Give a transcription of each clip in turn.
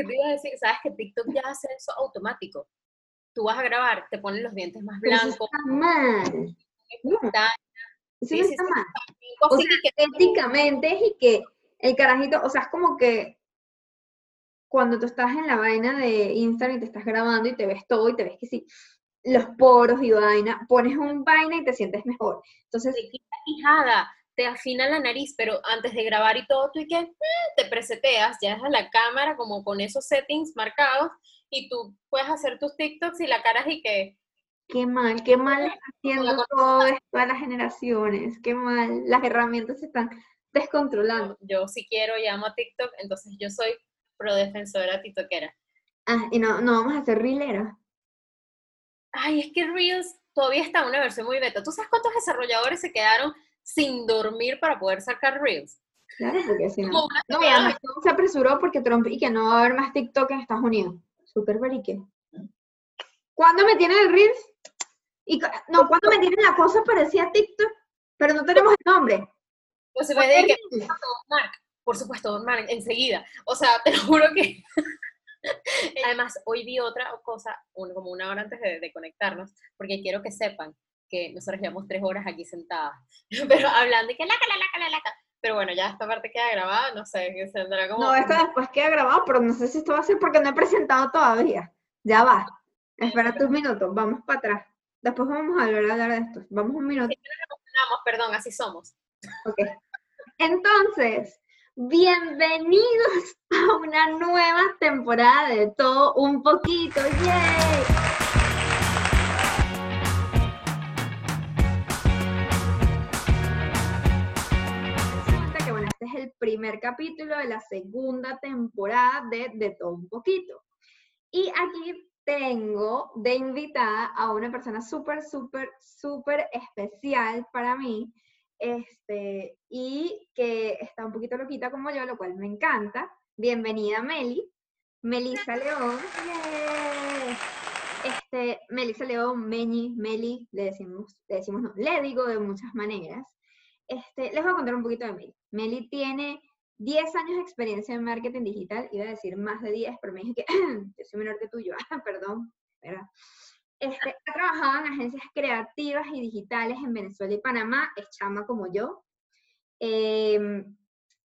¿Qué te iba a decir? Sabes que TikTok ya hace eso automático. Tú vas a grabar, te ponen los dientes más blancos. Está mal. está- Eso Sí, no sí, está sí, mal. O sea, que- éticamente es y que el carajito, o sea, es como que cuando tú estás en la vaina de Instagram y te estás grabando y te ves todo y te ves que sí, los poros y vaina, pones un vaina y te sientes mejor. Entonces, te quita quijada, te afina la nariz, pero antes de grabar y todo, tú y que mm, te preseteas, ya dejas la cámara como con esos settings marcados y tú puedes hacer tus TikToks y la cara es y que qué mal, qué mal está haciendo todo esto a las generaciones, qué mal, las herramientas se están descontrolando. yo si quiero llamo a TikTok, entonces yo soy pro defensora tiktokera. Ah, y no, no vamos a hacer rilera. Ay, es que Reels todavía está en una versión muy beta. ¿Tú sabes cuántos desarrolladores se quedaron sin dormir para poder sacar Reels? Claro, porque si no. No, y además se apresuró porque Trump y que no va a haber más TikTok en Estados Unidos. Súper verique. ¿Cuándo me tienen el Reels? Y, no, ¿cuándo me tienen la cosa parecía TikTok? Pero no tenemos el nombre. Pues se ¿Cuál puede es que Mark, por supuesto, Don Mark, enseguida. O sea, te lo juro que. Además, hoy vi otra cosa, como una hora antes de, de conectarnos, porque quiero que sepan que nosotros llevamos tres horas aquí sentadas, pero hablando y que laca, la laca, la laca. Pero bueno, ya esta parte queda grabada, no sé, que saldrá como. No, esto después queda grabado, pero no sé si esto va a ser porque no he presentado todavía. Ya va. Espérate un minuto, vamos para atrás. Después vamos a hablar, a hablar de esto. Vamos un minuto. Vamos, perdón, así somos. Ok. Entonces, bienvenidos a una nueva temporada de todo un poquito. ¡Yay! Primer capítulo de la segunda temporada de De todo un poquito. Y aquí tengo de invitada a una persona súper, súper, súper especial para mí, este, y que está un poquito loquita como yo, lo cual me encanta. Bienvenida, Meli. Melissa León. ¡Yay! Este, Melissa León, Meñi, Meli, le decimos, le decimos no, le digo de muchas maneras. Este, les voy a contar un poquito de Meli. Meli tiene 10 años de experiencia en marketing digital, iba a decir más de 10, pero me dije que yo soy menor que tú, yo, perdón, ¿verdad? Este, ha trabajado en agencias creativas y digitales en Venezuela y Panamá, es chama como yo. Em,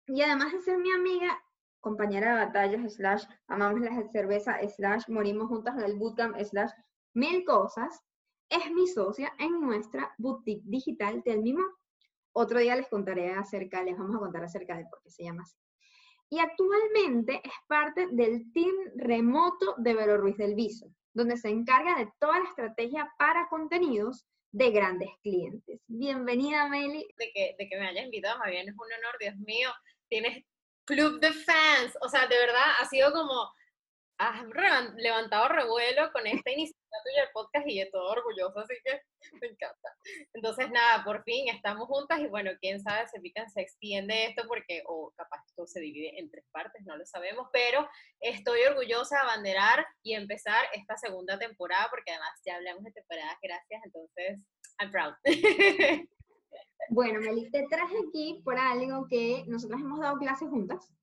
y además de ser mi amiga, compañera de batallas, slash, amamos la cerveza, slash, morimos juntas del bootcamp, slash, mil cosas, es mi socia en nuestra boutique digital del mismo. Otro día les contaré acerca, les vamos a contar acerca de por qué se llama así. Y actualmente es parte del team remoto de Vero Ruiz del Viso, donde se encarga de toda la estrategia para contenidos de grandes clientes. Bienvenida, Meli. de que, de que me hayas invitado, más bien es un honor, Dios mío, tienes club de fans, o sea, de verdad ha sido como, has levantado revuelo con esta iniciativa tuya del podcast y yo todo orgulloso, así que me encanta. Entonces, nada, por fin estamos juntas y bueno, quién sabe, se pican, se extiende esto porque, o capaz esto se divide en tres partes, no lo sabemos, pero estoy orgullosa de abanderar y empezar esta segunda temporada porque además ya hablamos de temporadas, gracias, entonces, I'm proud. Bueno, Meli, te traje aquí por algo que nosotros hemos dado clases juntas.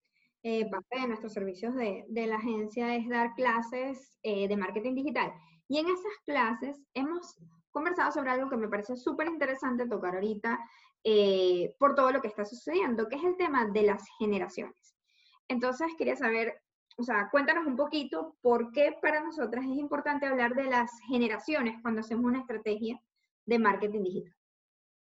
Eh, parte de nuestros servicios de, de la agencia es dar clases eh, de marketing digital. Y en esas clases hemos conversado sobre algo que me parece súper interesante tocar ahorita eh, por todo lo que está sucediendo, que es el tema de las generaciones. Entonces, quería saber, o sea, cuéntanos un poquito por qué para nosotras es importante hablar de las generaciones cuando hacemos una estrategia de marketing digital.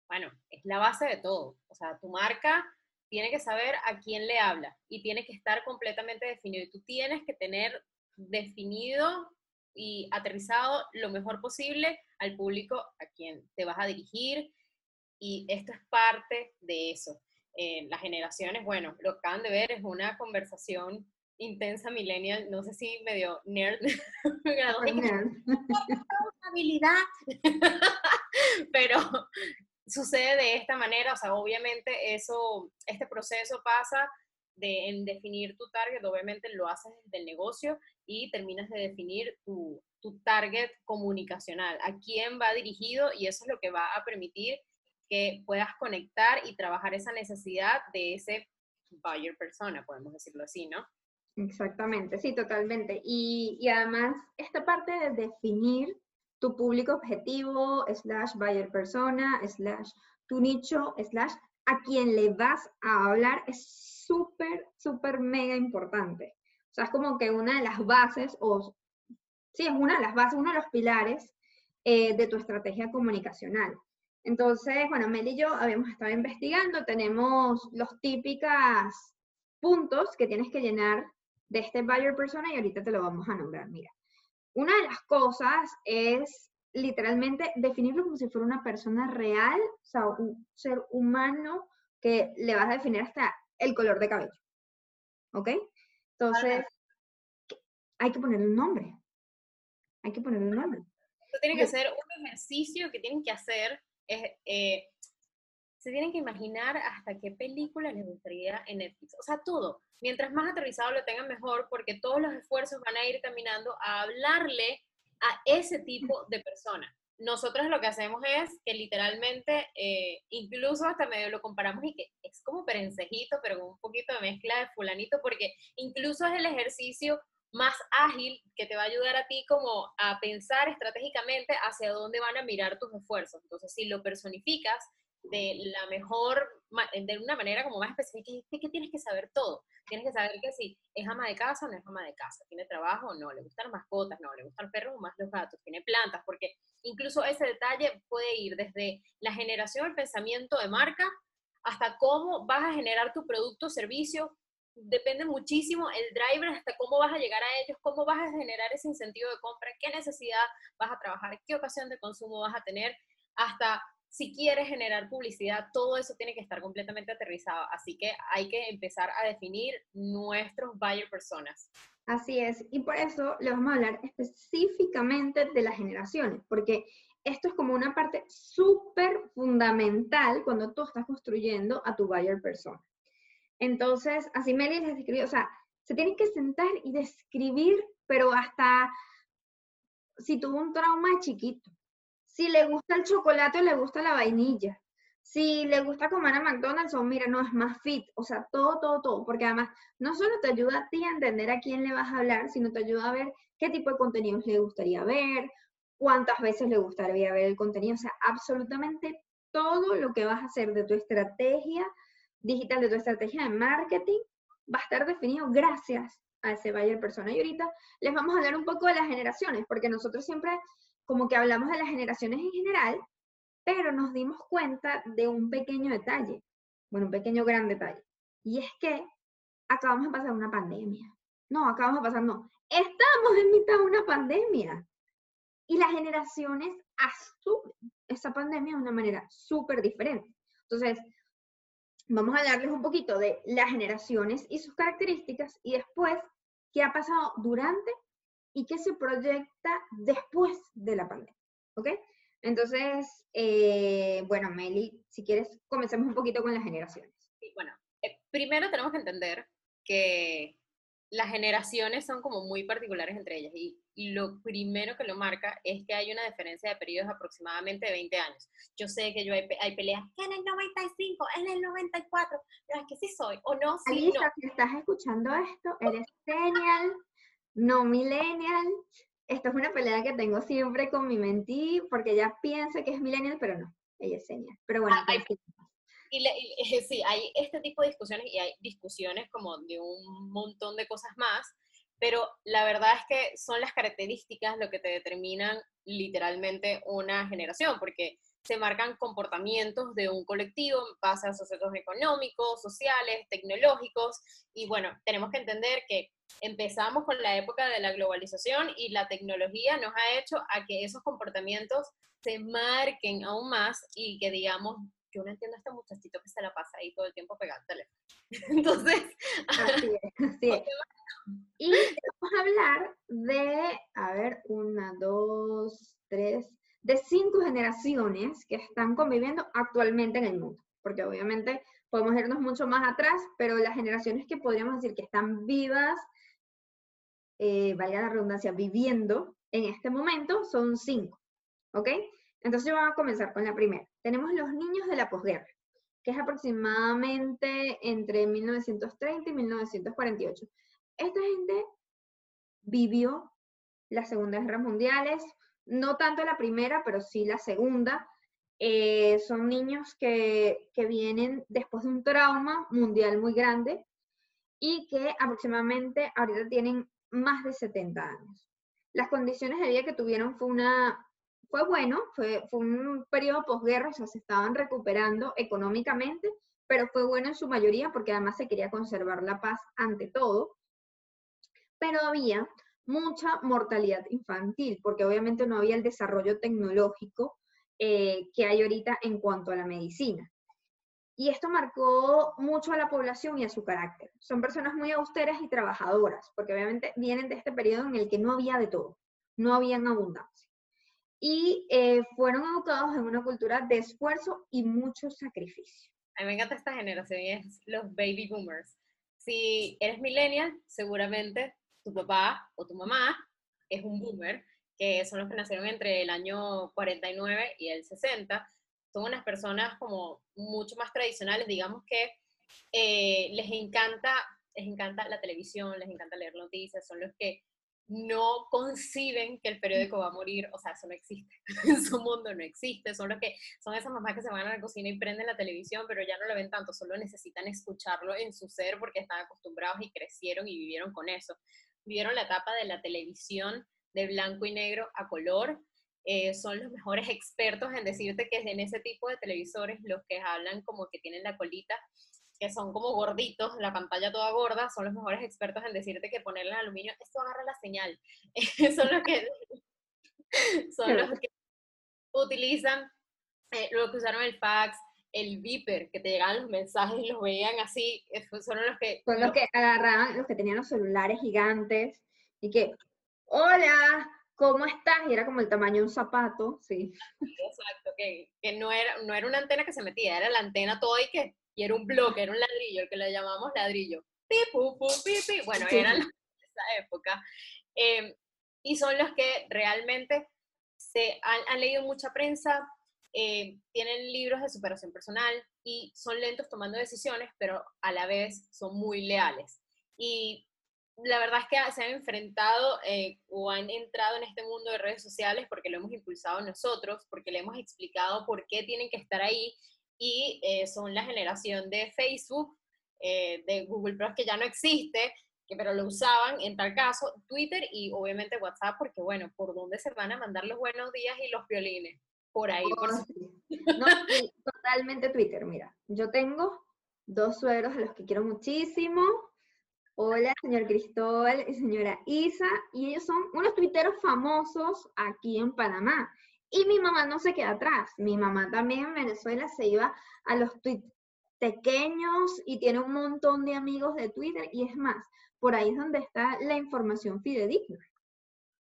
bueno, es la base de todo. O sea, tu marca tiene que saber a quién le habla y tiene que estar completamente definido. Y tú tienes que tener definido y aterrizado lo mejor posible al público a quien te vas a dirigir. Y esto es parte de eso. Eh, las generaciones, bueno, lo que acaban de ver es una conversación intensa millennial, no sé si medio nerd, habilidad, pero sucede de esta manera, o sea, obviamente eso, este proceso pasa de en definir tu target, obviamente lo haces desde el negocio y terminas de definir tu, tu target comunicacional, a quién va dirigido y eso es lo que va a permitir que puedas conectar y trabajar esa necesidad de ese buyer persona, podemos decirlo así, ¿no? Exactamente, sí, totalmente. Y, y además, esta parte de definir tu público objetivo, slash buyer persona, slash tu nicho, slash a quien le vas a hablar es súper, súper mega importante. O sea, es como que una de las bases, o sí, es una de las bases, uno de los pilares eh, de tu estrategia comunicacional. Entonces, bueno, Mel y yo habíamos estado investigando, tenemos los típicos puntos que tienes que llenar de este buyer persona y ahorita te lo vamos a nombrar. Mira, una de las cosas es literalmente definirlo como si fuera una persona real, o sea, un ser humano que le vas a definir hasta el color de cabello. ¿Ok? Entonces, hay que ponerle un nombre. Hay que ponerle un nombre. Esto tiene que ser un ejercicio que tienen que hacer. Eh, se tienen que imaginar hasta qué película les gustaría en Netflix. O sea, todo. Mientras más aterrizado lo tengan mejor, porque todos los esfuerzos van a ir caminando a hablarle a ese tipo de persona. Nosotros lo que hacemos es que literalmente, eh, incluso hasta medio lo comparamos y que es como perencejito, pero con un poquito de mezcla de fulanito, porque incluso es el ejercicio más ágil que te va a ayudar a ti como a pensar estratégicamente hacia dónde van a mirar tus esfuerzos. Entonces, si lo personificas, de la mejor, de una manera como más específica, es que tienes que saber todo. Tienes que saber que si es ama de casa o no es ama de casa, tiene trabajo o no, le gustan las mascotas, no, le gustan los perros o más los gatos, tiene plantas, porque incluso ese detalle puede ir desde la generación del pensamiento de marca hasta cómo vas a generar tu producto o servicio. Depende muchísimo el driver hasta cómo vas a llegar a ellos, cómo vas a generar ese incentivo de compra, qué necesidad vas a trabajar, qué ocasión de consumo vas a tener, hasta si quieres generar publicidad, todo eso tiene que estar completamente aterrizado. Así que hay que empezar a definir nuestros buyer personas. Así es, y por eso le vamos a hablar específicamente de las generaciones, porque esto es como una parte súper fundamental cuando tú estás construyendo a tu buyer persona. Entonces, así Meli les escribió, o sea, se tienen que sentar y describir, pero hasta si tuvo un trauma chiquito, si le gusta el chocolate le gusta la vainilla, si le gusta comer a McDonald's o mira, no, es más fit, o sea, todo, todo, todo, porque además no solo te ayuda a ti a entender a quién le vas a hablar, sino te ayuda a ver qué tipo de contenidos le gustaría ver, cuántas veces le gustaría ver el contenido, o sea, absolutamente todo lo que vas a hacer de tu estrategia digital, de tu estrategia de marketing, va a estar definido gracias a ese buyer persona. Y ahorita les vamos a hablar un poco de las generaciones, porque nosotros siempre como que hablamos de las generaciones en general, pero nos dimos cuenta de un pequeño detalle, bueno, un pequeño gran detalle, y es que acabamos de pasar una pandemia. No, acabamos de pasar, no, estamos en mitad de una pandemia. Y las generaciones asumen esa pandemia de una manera súper diferente. Entonces, vamos a hablarles un poquito de las generaciones y sus características y después qué ha pasado durante y qué se proyecta después de la pandemia. ¿Ok? Entonces, eh, bueno, Meli, si quieres, comencemos un poquito con las generaciones. Sí, bueno, eh, primero tenemos que entender que las generaciones son como muy particulares entre ellas y, lo primero que lo marca es que hay una diferencia de periodos aproximadamente de 20 años. Yo sé que yo hay, hay peleas en el 95, en el 94, pero es que sí soy o no, sí Alisa, no. si estás escuchando esto, eres genial, no millennial. Esto es una pelea que tengo siempre con mi mentí, porque ella piensa que es millennial, pero no, ella es genial. Pero bueno. Ah, y, sí, hay este tipo de discusiones y hay discusiones como de un montón de cosas más, pero la verdad es que son las características lo que te determinan literalmente una generación, porque se marcan comportamientos de un colectivo en base a sucesos económicos, sociales, tecnológicos, y bueno, tenemos que entender que empezamos con la época de la globalización y la tecnología nos ha hecho a que esos comportamientos se marquen aún más y que digamos, yo no entiendo a este muchachito que se la pasa ahí todo el tiempo pegado al teléfono. Entonces, así es, así es. Y vamos a hablar de, a ver, una, dos, tres, de cinco generaciones que están conviviendo actualmente en el mundo. Porque obviamente podemos irnos mucho más atrás, pero las generaciones que podríamos decir que están vivas, eh, valga la redundancia, viviendo en este momento son cinco. ¿Ok? Entonces vamos a comenzar con la primera. Tenemos los niños de la posguerra, que es aproximadamente entre 1930 y 1948. esta gente vivió las Segundas Guerras Mundiales, no tanto la primera, pero sí la segunda. Eh, son niños que, que vienen después de un trauma mundial muy grande y que aproximadamente ahorita tienen más de 70 años. Las condiciones de vida que tuvieron fue una, fue bueno, fue, fue un periodo posguerra, o sea, se estaban recuperando económicamente, pero fue bueno en su mayoría porque además se quería conservar la paz ante todo. Pero había mucha mortalidad infantil, porque obviamente no había el desarrollo tecnológico eh, que hay ahorita en cuanto a la medicina. Y esto marcó mucho a la población y a su carácter. Son personas muy austeras y trabajadoras, porque obviamente vienen de este periodo en el que no había de todo, no había abundancia. Y eh, fueron educados en una cultura de esfuerzo y mucho sacrificio. A mí me encanta esta generación y es los baby boomers. Si eres millennial, seguramente tu papá o tu mamá es un boomer, que son los que nacieron entre el año 49 y el 60. Son unas personas como mucho más tradicionales, digamos que eh, les encanta les encanta la televisión, les encanta leer noticias, son los que no conciben que el periódico va a morir, o sea, eso no existe, en su mundo no existe, son los que son esas mamás que se van a la cocina y prenden la televisión, pero ya no lo ven tanto, solo necesitan escucharlo en su ser porque están acostumbrados y crecieron y vivieron con eso. Vivieron la etapa de la televisión de blanco y negro a color, eh, son los mejores expertos en decirte que en ese tipo de televisores los que hablan como que tienen la colita que son como gorditos, la pantalla toda gorda, son los mejores expertos en decirte que ponerle aluminio, esto agarra la señal. son los que, son los que utilizan, eh, lo que usaron el fax, el viper, que te llegaban los mensajes y los veían así, eh, son los que... Son los que agarraban, los que tenían los celulares gigantes y que, hola, ¿cómo estás? Y era como el tamaño de un zapato, sí. Exacto, que, que no, era, no era una antena que se metía, era la antena toda y que y era un bloque, era un ladrillo, el que le llamamos ladrillo. Pi, pu, pu, pi, pi. Bueno, eran de esa época. Em, y son los que realmente se han, leído mucha prensa, eh, tienen libros de superación personal y son lentos tomando decisiones, pero a la vez son muy leales. Y la verdad es que se han enfrentado eh, o han entrado en este mundo de redes sociales porque lo hemos impulsado nosotros, porque le hemos explicado por qué tienen que estar ahí y eh, son la generación de Facebook, eh, de Google Plus que ya no existe, que, pero lo usaban en tal caso, Twitter y obviamente WhatsApp, porque bueno, ¿por dónde se van a mandar los buenos días y los violines? Por ahí. por... Oh, no, totalmente Twitter, mira, yo tengo dos suegros a los que quiero muchísimo. Hola, señor Cristóbal y señora Isa, y ellos son unos tuiteros famosos aquí en Panamá. Y mi mamá no se queda atrás. Mi mamá también en Venezuela se iba a los tweets pequeños y tiene un montón de amigos de Twitter y es más, por ahí es donde está la información fidedigna.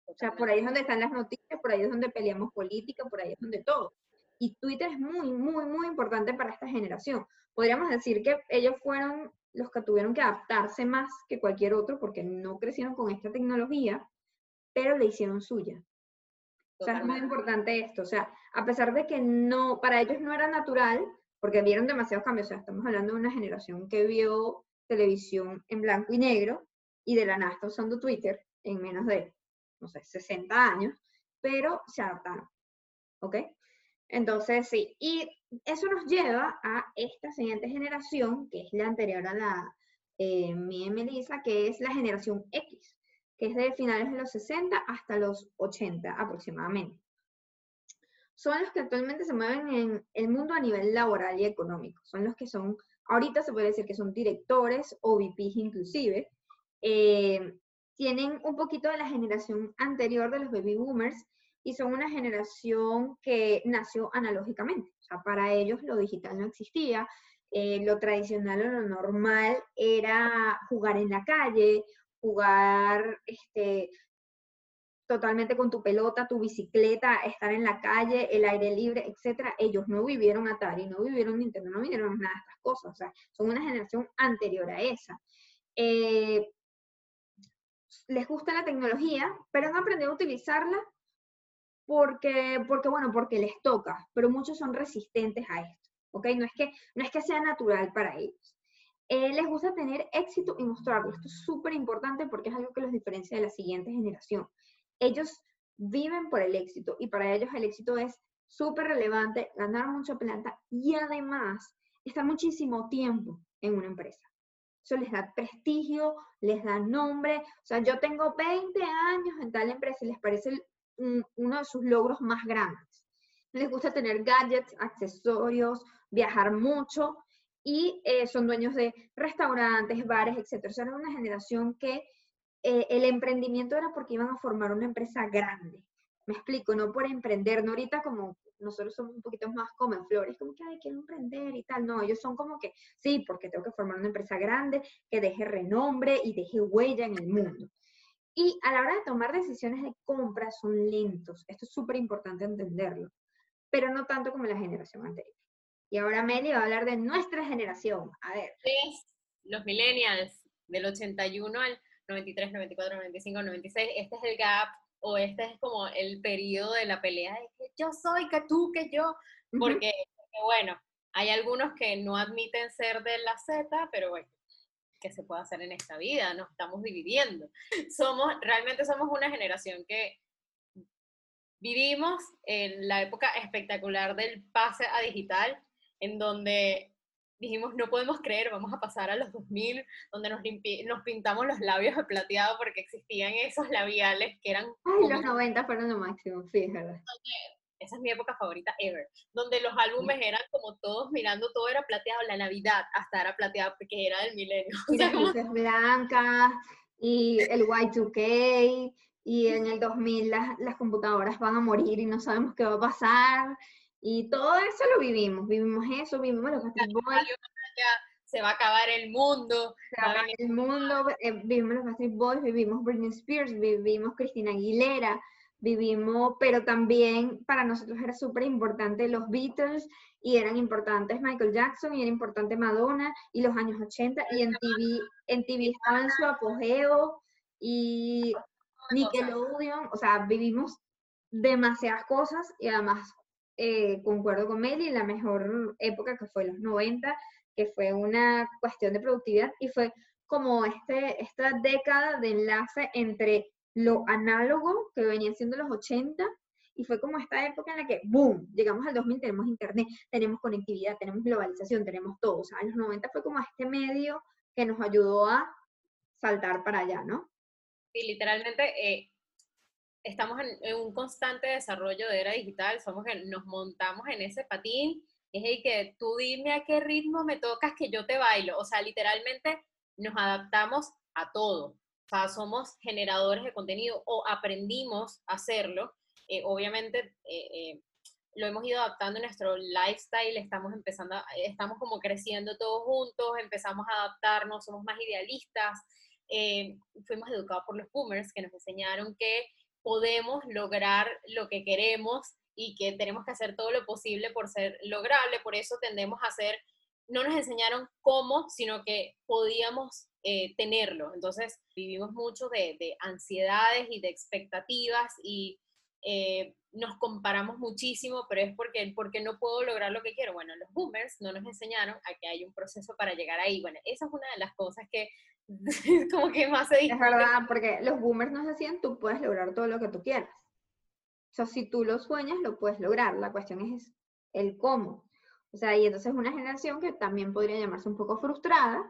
O sea, por ahí es donde están las noticias, por ahí es donde peleamos política, por ahí es donde todo. Y Twitter es muy, muy, muy importante para esta generación. Podríamos decir que ellos fueron los que tuvieron que adaptarse más que cualquier otro porque no crecieron con esta tecnología, pero le hicieron suya. O sea, es muy importante esto. O sea, a pesar de que no, para ellos no era natural, porque vieron demasiados cambios. O sea, estamos hablando de una generación que vio televisión en blanco y negro y de la nada está usando Twitter en menos de, no sé, 60 años, pero se adaptaron. ¿Ok? Entonces, sí. Y eso nos lleva a esta siguiente generación, que es la anterior a la eh, mi Melissa, que es la generación X que es de finales de los 60 hasta los 80 aproximadamente. Son los que actualmente se mueven en el mundo a nivel laboral y económico. Son los que son, ahorita se puede decir que son directores o VPs inclusive. Eh, tienen un poquito de la generación anterior de los baby boomers y son una generación que nació analógicamente. Sea, para ellos lo digital no existía, eh, lo tradicional o lo normal era jugar en la calle jugar este, totalmente con tu pelota, tu bicicleta, estar en la calle, el aire libre, etcétera. Ellos no vivieron Atari, no vivieron Nintendo, no vivieron nada de estas cosas. O sea, son una generación anterior a esa. Eh, les gusta la tecnología, pero han aprendido a utilizarla porque, porque, bueno, porque les toca, pero muchos son resistentes a esto, ¿ok? No es que, no es que sea natural para ellos. Eh, les gusta tener éxito y mostrarlo. Esto es súper importante porque es algo que los diferencia de la siguiente generación. Ellos viven por el éxito y para ellos el éxito es súper relevante, ganar mucha plata y además estar muchísimo tiempo en una empresa. Eso les da prestigio, les da nombre. O sea, yo tengo 20 años en tal empresa y les parece uno de sus logros más grandes. Les gusta tener gadgets, accesorios, viajar mucho y eh, son dueños de restaurantes, bares, etc. O sea, era una generación que eh, el emprendimiento era porque iban a formar una empresa grande. Me explico, no por emprender, no ahorita como nosotros somos un poquito más como flores, como que, ay, quiero emprender y tal. No, ellos son como que, sí, porque tengo que formar una empresa grande que deje renombre y deje huella en el mundo. Y a la hora de tomar decisiones de compra son lentos. Esto es súper importante entenderlo, pero no tanto como la generación anterior. Y ahora Meli va a hablar de nuestra generación. A ver. los millennials, del 81 al 93, 94, 95, 96. Este es el gap o este es como el periodo de la pelea de que yo soy, que tú, que yo, porque, bueno, hay algunos que no admiten ser de la Z, pero bueno, ¿qué se puede hacer en esta vida? Nos estamos dividiendo. Somos, realmente somos una generación que vivimos en la época espectacular del pase a digital, en donde dijimos, no podemos creer, vamos a pasar a los 2000, donde nos, nos pintamos los labios de plateado porque existían esos labiales que eran... Ay, los 90 fueron lo máximo, fíjate. Esa es mi época favorita ever, donde los álbumes eran como todos mirando, todo era plateado, la Navidad hasta era plateado porque era del milenio. Y las luces blancas, y el Y2K, y en el 2000 las, las computadoras van a morir y no sabemos qué va a pasar, y todo eso lo vivimos, vivimos eso, vivimos los Backstreet Boys. Se va a acabar el mundo. Se va a acabar el mundo, eh, vivimos los Backstreet Boys, vivimos Britney Spears, vivimos Cristina Aguilera, vivimos, pero también para nosotros era súper importante los Beatles y eran importantes Michael Jackson y era importante Madonna y los años 80 y en TV, en TV estaba su apogeo y Nickelodeon, o sea, vivimos demasiadas cosas y además eh, concuerdo con Meli, la mejor época que fue los 90, que fue una cuestión de productividad y fue como este, esta década de enlace entre lo análogo que venía siendo los 80 y fue como esta época en la que, ¡boom!, llegamos al 2000, tenemos internet, tenemos conectividad, tenemos globalización, tenemos todo. O sea, los 90 fue como este medio que nos ayudó a saltar para allá, ¿no? Sí, literalmente eh, estamos en, un constante desarrollo de era digital, somos que nos montamos en ese patín, es el que tú dime a qué ritmo me tocas que yo te bailo, o sea, literalmente nos adaptamos a todo, o sea, somos generadores de contenido o aprendimos a hacerlo, eh, obviamente eh, eh, lo hemos ido adaptando en nuestro lifestyle, estamos empezando, estamos como creciendo todos juntos, empezamos a adaptarnos, somos más idealistas, fuimos educados por los boomers que nos enseñaron que podemos lograr lo que queremos y que tenemos que hacer todo lo posible por ser lograble. Por eso tendemos a hacer, no nos enseñaron cómo, sino que podíamos eh, tenerlo. Entonces vivimos mucho de, ansiedades y de expectativas y eh, nos comparamos muchísimo, pero es porque, porque no puedo lograr lo que quiero. Bueno, los boomers no nos enseñaron a que hay un proceso para llegar ahí. Bueno, esa es una de las cosas que como que más se Es verdad, porque los boomers nos decían, tú puedes lograr todo lo que tú quieras. O sea, si tú lo sueñas, lo puedes lograr. La cuestión es el cómo. O sea, y entonces una generación que también podría llamarse un poco frustrada,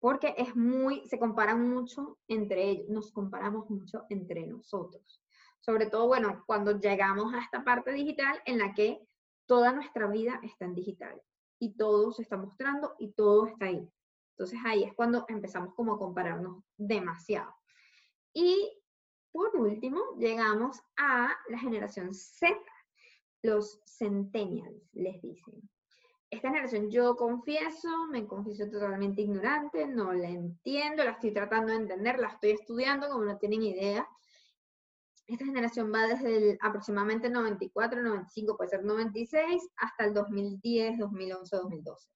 porque es muy, se comparan mucho entre ellos, nos comparamos mucho entre nosotros. Sobre todo, bueno, cuando llegamos a esta parte digital en la que toda nuestra vida está en digital y todo se está mostrando y todo está ahí. Entonces ahí es cuando empezamos como a compararnos demasiado. Y por último, llegamos a la generación Z, los centennials, les dicen. Esta generación yo confieso, me confieso totalmente ignorante, no la entiendo, la estoy tratando de entender, la estoy estudiando como no tienen idea. Esta generación va desde el aproximadamente 94, 95, puede ser 96, hasta el 2010, 2011, 2012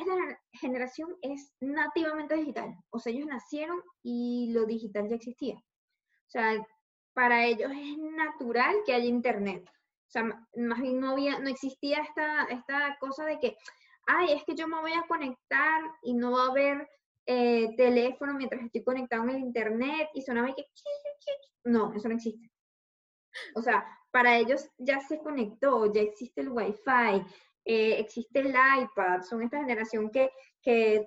esta generación es nativamente digital. O sea, ellos nacieron y lo digital ya existía. O sea, para ellos es natural que haya internet. O sea, más bien no, había, no existía esta, esta cosa de que, ay, es que yo me voy a conectar y no va a haber eh, teléfono mientras estoy conectado en el internet y sonaba que... No, eso no existe. O sea, para ellos ya se conectó, ya existe el Wi-Fi, eh, existe el iPad, son esta generación que, que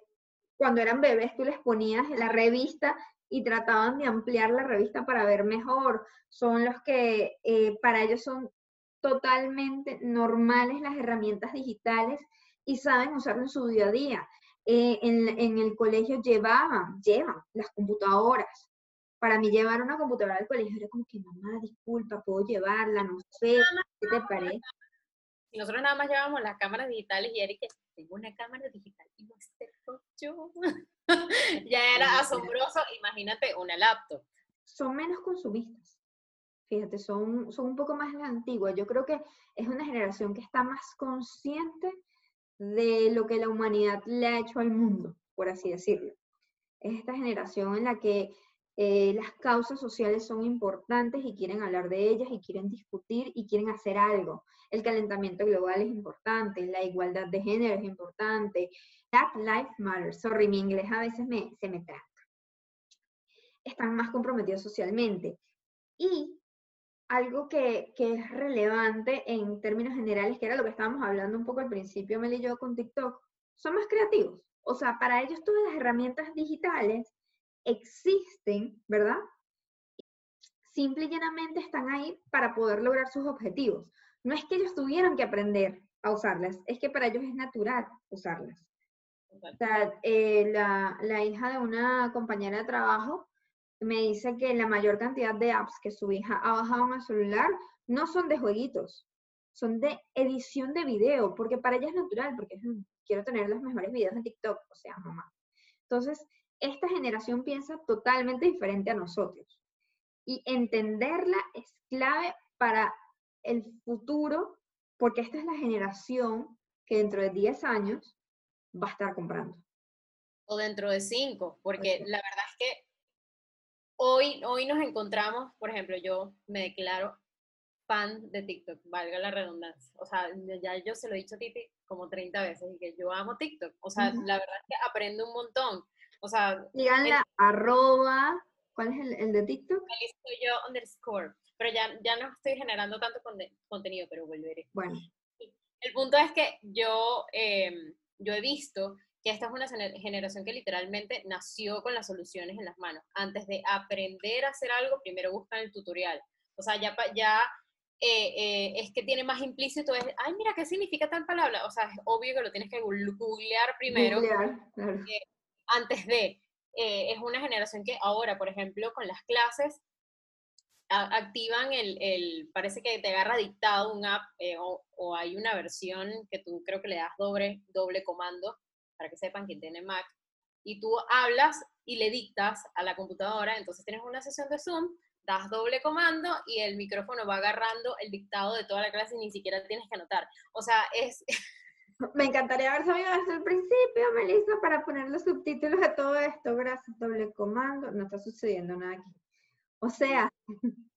cuando eran bebés tú les ponías la revista y trataban de ampliar la revista para ver mejor. Son los que eh, para ellos son totalmente normales las herramientas digitales y saben usarlo en su día a día. Eh, en, en, el colegio llevaban, llevan las computadoras. Para mí llevar una computadora al colegio era como que, mamá, disculpa, puedo llevarla, no sé, ¿qué te parece? Y nosotros nada más llevábamos las cámaras digitales y Eric, tengo una cámara digital y muestro yo. ya era asombroso, imagínate una laptop. Son menos consumistas. Fíjate, son, son un poco más antiguas. Yo creo que es una generación que está más consciente de lo que la humanidad le ha hecho al mundo, por así decirlo. Es esta generación en la que eh, las causas sociales son importantes y quieren hablar de ellas y quieren discutir y quieren hacer algo. El calentamiento global es importante, la igualdad de género es importante. Black Lives Matter, sorry, mi inglés a veces me, se me trata. Están más comprometidos socialmente. Y algo que, que, es relevante en términos generales, que era lo que estábamos hablando un poco al principio, Mel y yo con TikTok, son más creativos. O sea, para ellos todas las herramientas digitales existen, ¿verdad? Simple y llanamente están ahí para poder lograr sus objetivos. No es que ellos tuvieran que aprender a usarlas, es que para ellos es natural usarlas. O sea, eh, la, la hija de una compañera de trabajo me dice que la mayor cantidad de apps que su hija ha bajado en el celular no son de jueguitos, son de edición de video, porque para ella es natural, porque quiero tener los mejores videos en TikTok, o sea, mamá. Entonces, esta generación piensa totalmente diferente a nosotros. Y entenderla es clave para el futuro, porque esta es la generación que dentro de 10 años va a estar comprando. O dentro de 5, porque la verdad es que hoy, hoy nos encontramos, por ejemplo, yo me declaro fan de TikTok, valga la redundancia. O sea, ya yo se lo he dicho a Titi como 30 veces y que yo amo TikTok. O sea, la verdad es que aprendo un montón. O sea, díganle arroba, ¿cuál es el, el de TikTok? Ahí estoy yo underscore, pero ya, ya no estoy generando tanto contenido, pero volveré. Bueno. El punto es que yo, em, yo he visto que esta es una generación que literalmente nació con las soluciones en las manos. Antes de aprender a hacer algo, primero buscan el tutorial. O sea, ya, ya eh, eh, es que tiene más implícito, es, ay, mira, ¿qué significa tal palabra? O sea, es obvio que lo tienes que googlear primero. Googlear, claro antes de. Eh, es una generación que ahora, por ejemplo, con las clases, activan el, el, parece que te agarra dictado un app eh, o, hay una versión que tú creo que le das doble, doble comando para que sepan quién tiene Mac y tú hablas y le dictas a la computadora, entonces tienes una sesión de Zoom, das doble comando y el micrófono va agarrando el dictado de toda la clase y ni siquiera tienes que anotar. O sea, es, Me encantaría haber sabido desde el principio, Melissa, para poner los subtítulos a todo esto. Gracias, doble comando. No está sucediendo nada aquí. O sea,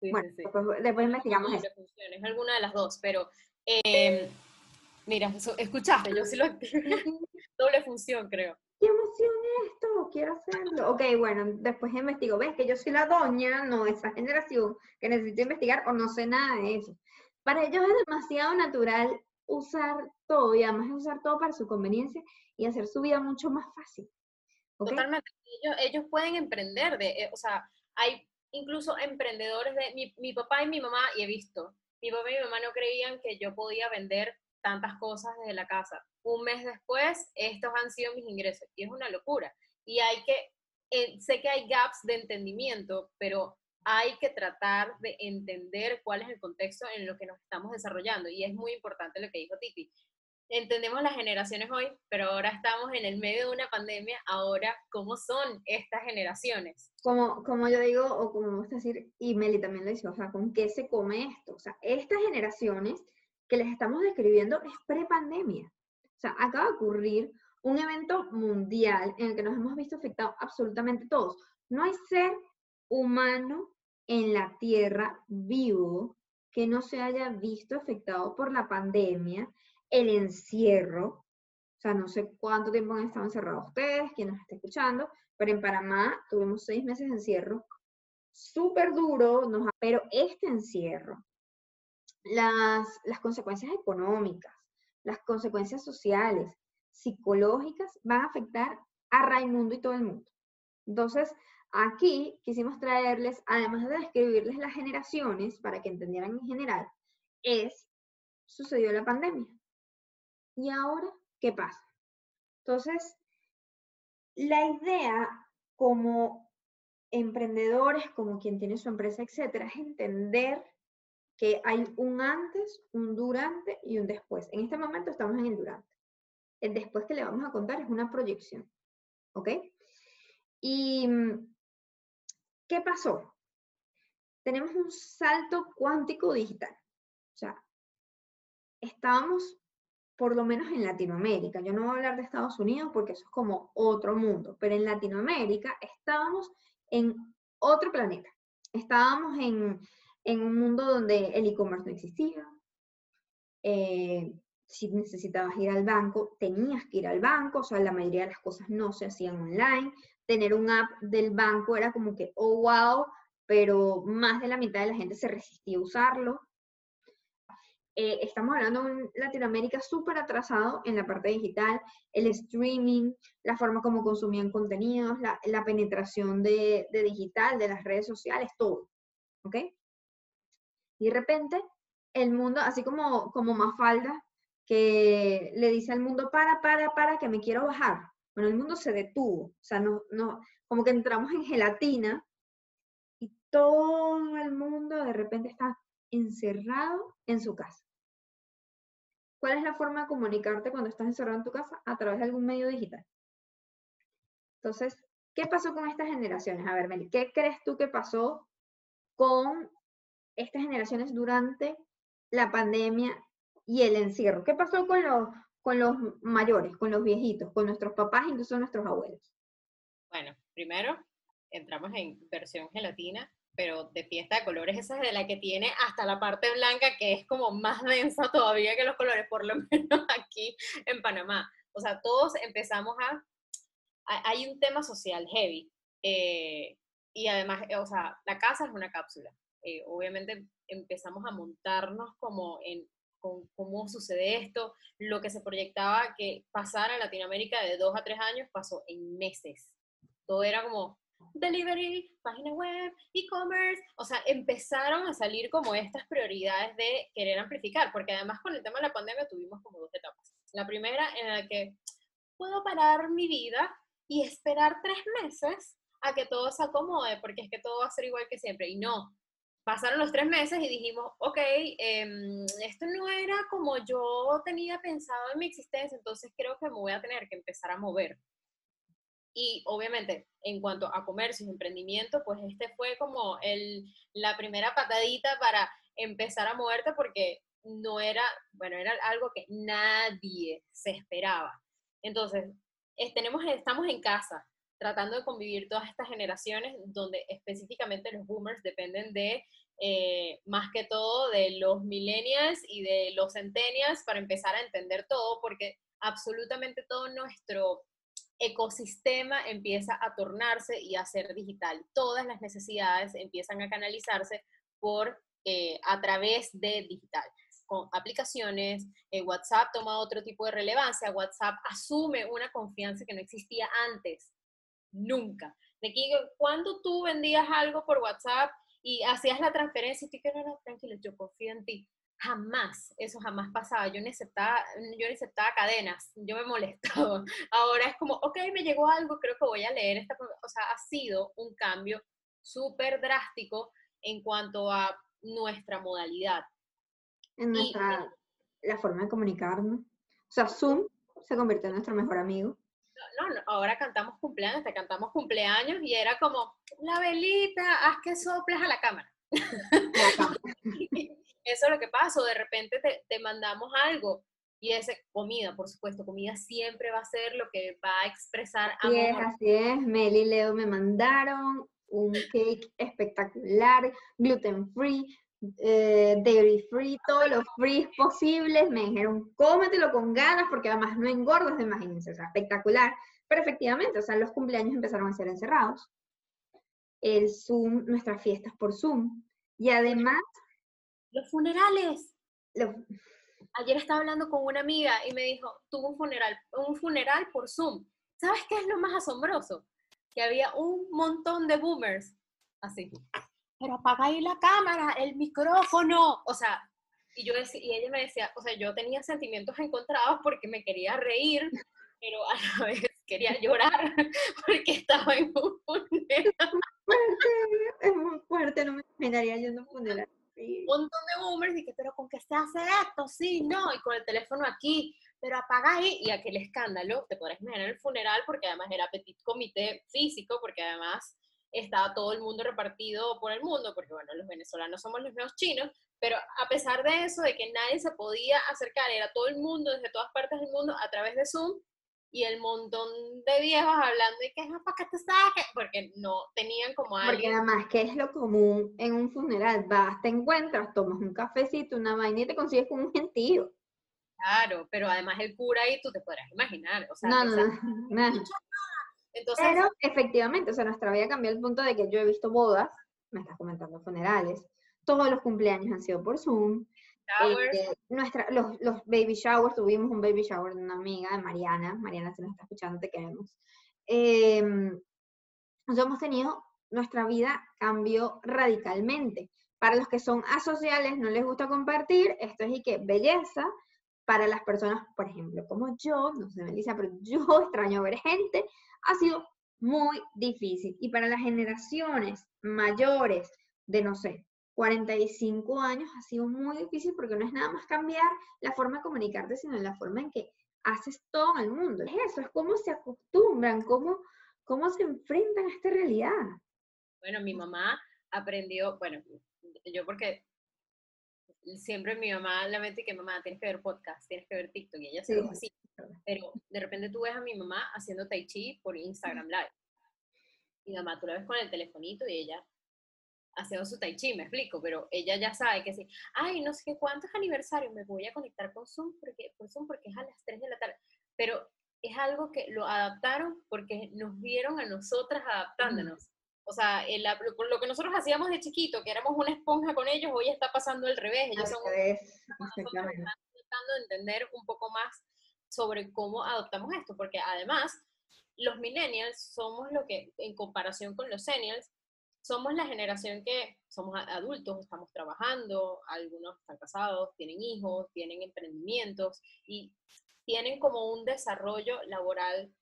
bueno, Después, investigamos eso. Es alguna de las dos, pero eh, mira, escuchaste, yo sí lo doble función, creo. ¡Qué emoción esto! Quiero hacerlo. Ok, bueno, después investigo. ¿Ves que yo soy la doña, no esa generación que necesito investigar o no sé nada de eso? Para ellos es demasiado natural usar todo y además usar todo para su conveniencia y hacer su vida mucho más fácil. Totalmente. Ellos, ellos, pueden emprender, de, eh, o sea, hay incluso emprendedores de mi, mi, papá y mi mamá, y he visto, mi papá y mi mamá no creían que yo podía vender tantas cosas desde la casa. Un mes después, estos han sido mis ingresos y es una locura. Y hay que, sé que hay gaps de entendimiento, pero hay que tratar de entender cuál es el contexto en lo que nos estamos desarrollando. Y es muy importante lo que dijo Titi. Entendemos las generaciones hoy, pero ahora estamos en el medio de una pandemia. Ahora, ¿cómo son estas generaciones? Como, como yo digo, o como me gusta decir, y Meli también lo dice, o sea, ¿con qué se come esto? O sea, estas generaciones que les estamos describiendo es pre-pandemia. O sea, acaba de ocurrir un evento mundial en el que nos hemos visto afectados absolutamente todos. No hay ser humano en la Tierra vivo que no se haya visto afectado por la pandemia. el encierro. O sea, no sé cuánto tiempo han estado encerrados ustedes, quien nos está escuchando, pero en Panamá tuvimos seis meses de encierro, súper duro, nos, pero este encierro, las, las consecuencias económicas, las consecuencias sociales, psicológicas, van a afectar a Raimundo y todo el mundo. Entonces, aquí quisimos traerles, además de describirles las generaciones, para que entendieran en general, es, sucedió la pandemia. ¿Y ahora qué pasa? Entonces, la idea como emprendedores, como quien tiene su empresa, etcétera, es entender que hay un antes, un durante y un después. En este momento estamos en el durante. El después que le vamos a contar es una proyección. ¿Ok? ¿Y mm, qué pasó? Tenemos un salto cuántico digital. O sea, estábamos por lo menos en Latinoamérica. Yo no voy a hablar de Estados Unidos porque eso es como otro mundo, pero en Latinoamérica estábamos en otro planeta. Estábamos en, un mundo donde el e-commerce no existía. Eh, si necesitabas ir al banco, tenías que ir al banco, o sea, la mayoría de las cosas no se hacían online. Tener un app del banco era como que, oh, wow, pero más de la mitad de la gente se resistía a usarlo. Eh, estamos hablando de un Latinoamérica súper atrasado en la parte digital, el streaming, la forma como consumían contenidos, la, penetración de, digital, de las redes sociales, todo. ¿Ok? Y de repente, el mundo, así como, como Mafalda, que le dice al mundo, para, para, para, que me quiero bajar. Bueno, el mundo se detuvo, o sea, no, no, como que entramos en gelatina y todo el mundo de repente está encerrado en su casa. ¿Cuál es la forma de comunicarte cuando estás encerrado en tu casa? A través de algún medio digital. Entonces, ¿qué pasó con estas generaciones? A ver, Meli, ¿qué crees tú que pasó con estas generaciones durante la pandemia y el encierro? ¿Qué pasó con los, con los mayores, con los viejitos, con nuestros papás, incluso nuestros abuelos? Bueno, primero entramos en versión gelatina pero de fiesta de colores, esa es de la que tiene hasta la parte blanca, que es como más densa todavía que los colores, por lo menos aquí en Panamá. O sea, todos empezamos a... Hay un tema social heavy. Eh, y además, o sea, la casa es una cápsula. Eh, obviamente empezamos a montarnos como en con cómo sucede esto. Lo que se proyectaba que pasara en Latinoamérica de dos a tres años pasó en meses. Todo era como, delivery, página web, e-commerce, o sea, empezaron a salir como estas prioridades de querer amplificar, porque además con el tema de la pandemia tuvimos como dos etapas. La primera en la que puedo parar mi vida y esperar tres meses a que todo se acomode, porque es que todo va a ser igual que siempre, y no. Pasaron los tres meses y dijimos, ok, em, esto no era como yo tenía pensado en mi existencia, entonces creo que me voy a tener que empezar a mover. Y obviamente, en cuanto a comercio y emprendimiento, pues este fue como el, la primera patadita para empezar a moverte porque no era, bueno, era algo que nadie se esperaba. Entonces, tenemos, estamos en casa tratando de convivir todas estas generaciones donde específicamente los boomers dependen de eh, más que todo de los millennials y de los centennials para empezar a entender todo porque absolutamente todo nuestro ecosistema empieza a tornarse y a ser digital. Todas las necesidades empiezan a canalizarse por, eh, a través de digital. Con aplicaciones, eh, WhatsApp toma otro tipo de relevancia, WhatsApp asume una confianza que no existía antes, nunca. De que cuando tú vendías algo por WhatsApp y hacías la transferencia y tú que no, no, tranquilo, yo confío en ti jamás, eso jamás pasaba. Yo necesitaba, yo necesitaba cadenas, yo me molestaba. Ahora es como, ok, me llegó algo, creo que voy a leer esta. O sea, ha sido un cambio súper drástico en cuanto a nuestra modalidad. En nuestra, la forma de comunicarnos. O sea, Zoom se convirtió en nuestro mejor amigo. No, no, ahora cantamos cumpleaños, te cantamos cumpleaños y era como, la velita, haz que soples a la cámara. Eso es lo que pasa, de repente te, mandamos algo y ese, comida, por supuesto, comida siempre va a ser lo que va a expresar amor. Así es, así es, Meli y Leo me mandaron un cake espectacular, gluten free, eh, dairy free, todos los free posibles, me dijeron, cómetelo con ganas, porque además no engordas, imagínense, o sea, espectacular. Pero efectivamente, o sea, los cumpleaños empezaron a ser encerrados. El Zoom, nuestras fiestas por Zoom. Y además... Los funerales. Ayer estaba hablando con una amiga y me dijo, tuvo un funeral, un funeral por Zoom. ¿Sabes qué es lo más asombroso? Que había un montón de boomers, así. Pero apaga ahí la cámara, el micrófono. O sea, y, yo y ella me decía, o sea, yo tenía sentimientos encontrados porque me quería reír, pero a la vez quería llorar porque estaba en un funeral. Es muy fuerte, no me imaginaría yendo a un funeral. Un montón de boomers y que, pero ¿con qué se hace esto? Sí, no, y con el teléfono aquí, pero apaga ahí, y aquel escándalo, te podrás imaginar el funeral, porque además era petit comité físico, porque además estaba todo el mundo repartido por el mundo, porque bueno, los venezolanos somos los nuevos chinos, pero a pesar de eso, de que nadie se podía acercar, era todo el mundo, desde todas partes del mundo, a través de Zoom, y el montón de viejos hablando de que es para que te saque, porque no tenían como algo. Porque además, ¿qué es lo común en un funeral? Vas, te encuentras, tomas un cafecito, una vaina y te consigues con un gentío. Claro, pero además el cura ahí tú te podrás imaginar, o sea, no, no, no, Entonces, pero efectivamente, o sea, nuestra vida cambió el punto de que yo he visto bodas, me estás comentando funerales, todos los cumpleaños han sido por Zoom, este, nuestra, los, los, baby showers, tuvimos un baby shower de una amiga, de Mariana. Mariana, si nos está escuchando, te queremos. Eh, hemos tenido, nuestra vida cambió radicalmente. Para los que son asociales, no les gusta compartir, esto es y que belleza. Para las personas, por ejemplo, como yo, no sé, Melissa, pero yo extraño ver gente, ha sido muy difícil. Y para las generaciones mayores de, no sé, 45 años ha sido muy difícil porque no es nada más cambiar la forma de comunicarte, sino la forma en que haces todo en el mundo. Es eso, es cómo se acostumbran, cómo, cómo se enfrentan a esta realidad. Bueno, mi mamá aprendió, bueno, yo porque siempre mi mamá la mente que mamá tienes que ver podcast, tienes que ver TikTok y ella se lo así. Pero de repente tú ves a mi mamá haciendo tai chi por Instagram Live. Y mamá, tú la ves con el telefonito y ella haciendo su tai chi, me explico, pero ella ya sabe que sí, ay, no sé qué cuántos aniversarios me voy a conectar con Zoom porque, por Zoom porque es a las 3 de la tarde, pero es algo que lo adaptaron porque nos vieron a nosotras adaptándonos. O sea, el, lo que nosotros hacíamos de chiquito, que éramos una esponja con ellos, hoy está pasando al revés. Ellos son están intentando entender un poco más sobre cómo adoptamos esto, porque además los millennials somos lo que, en comparación con los seniors, somos la generación que somos adultos, estamos trabajando, algunos están casados, tienen hijos, tienen emprendimientos y tienen como un desarrollo laboral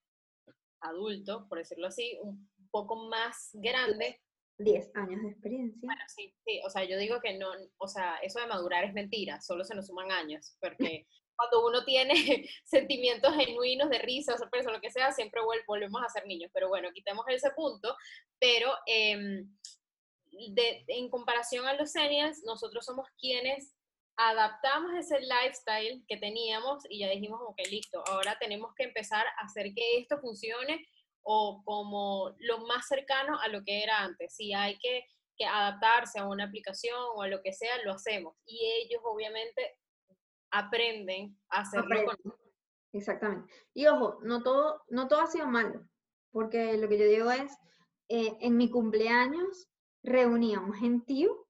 adulto, por decirlo así, un poco más grande. 10 años de experiencia. Bueno, sí, sí, o sea, yo digo que no, o sea, eso de madurar es mentira, solo se nos suman años, porque cuando uno tiene sentimientos genuinos de risa sorpresa, lo que sea, siempre volvemos a ser niños. Pero bueno, quitemos ese punto. Pero em, en comparación a los seniors, nosotros somos quienes adaptamos ese lifestyle que teníamos y ya dijimos, ok, listo, ahora tenemos que empezar a hacer que esto funcione o como lo más cercano a lo que era antes. Si hay que, que adaptarse a una aplicación o a lo que sea, lo hacemos. Y ellos obviamente aprenden a hacerlo Exactamente. Y ojo, no todo, no todo ha sido malo, porque lo que yo digo es, eh, en mi cumpleaños reunía un gentío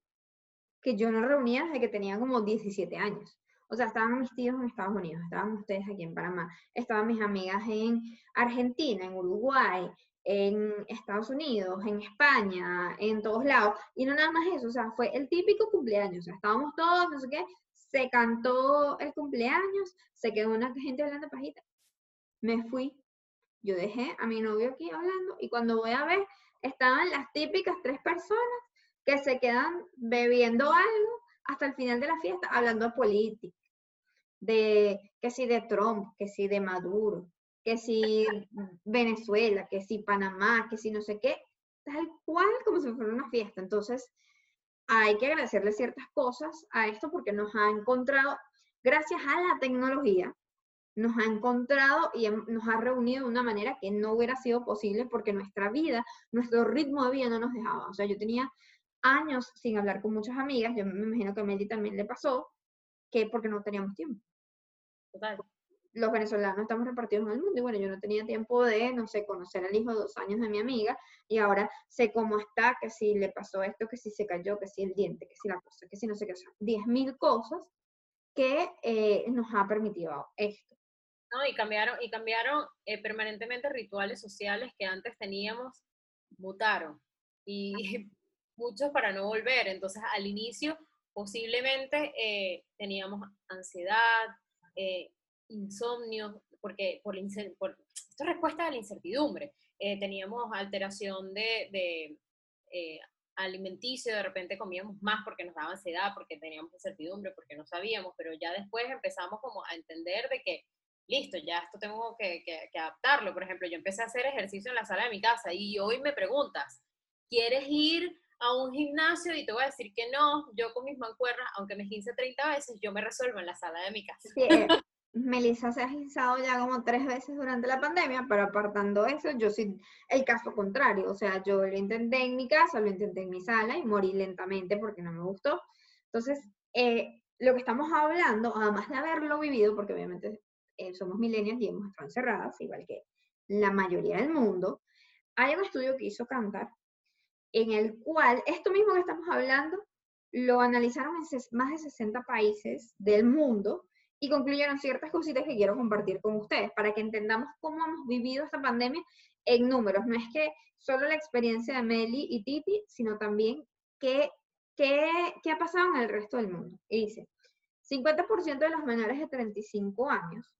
que yo no reunía desde que tenía como 17 años. O sea, estaban mis tíos en Estados Unidos, estaban ustedes aquí en Panamá, estaban mis amigas en Argentina, en Uruguay, en Estados Unidos, en España, en todos lados. Y no nada más eso, o sea, fue el típico cumpleaños. O sea, estábamos todos, no sé qué, se cantó el cumpleaños, se quedó una gente hablando pajita. Me fui. Yo dejé a mi novio aquí hablando y cuando voy a ver, estaban las típicas tres personas que se quedan bebiendo algo hasta el final de la fiesta, hablando de política, de que si de Trump, que si de Maduro, que si Venezuela, que si Panamá, que si no sé qué, tal cual como si fuera una fiesta. Entonces, hay que agradecerle ciertas cosas a esto porque nos ha encontrado, gracias a la tecnología, nos ha encontrado y nos ha reunido de una manera que no hubiera sido posible porque nuestra vida, nuestro ritmo de vida no nos dejaba. O sea, yo tenía años sin hablar con muchas amigas, yo me imagino que a Meli también le pasó, que porque no teníamos tiempo. Total. Los venezolanos estamos repartidos en el mundo y bueno, yo no tenía tiempo de, no sé, conocer al hijo de dos años de mi amiga y ahora sé cómo está, que si le pasó esto, que si se cayó, que si el diente, que si la cosa, que si no sé qué, o sea, diez mil cosas que eh, nos ha permitido esto. ¿no? Y cambiaron, y cambiaron eh, permanentemente rituales sociales que antes teníamos, mutaron. Y muchos para no volver. Entonces, al inicio, posiblemente eh, teníamos ansiedad, eh, insomnio, porque por, por, esto es respuesta a la incertidumbre. teníamos alteración de, de alimenticio, de repente comíamos más porque nos daba ansiedad, porque teníamos incertidumbre, porque no sabíamos, pero ya después empezamos como a entender de que listo, ya esto tengo que, adaptarlo. Por ejemplo, yo empecé a hacer ejercicio en la sala de mi casa y hoy me preguntas, ¿quieres ir a un gimnasio? Y te voy a decir que no, yo con mis mancuernas, aunque me 15 30 veces, yo me resuelvo en la sala de mi casa. Sí, eh, Melissa se ha ginsado ya como tres veces durante la pandemia, pero apartando eso, yo soy el caso contrario. O sea, yo lo intenté en mi casa, lo intenté en mi sala y morí lentamente porque no me gustó. Entonces, eh, lo que estamos hablando, además de haberlo vivido, porque obviamente eh, somos millennials y hemos estado encerradas, igual que la mayoría del mundo, hay un estudio que hizo Cantar en el cual esto mismo que estamos hablando lo analizaron en más de 60 países del mundo y concluyeron ciertas cositas que quiero compartir con ustedes para que entendamos cómo hemos vivido esta pandemia en números. No es que solo la experiencia de Meli y Titi, sino también qué, qué, qué ha pasado en el resto del mundo. Y dice, 50% de los menores de 35 años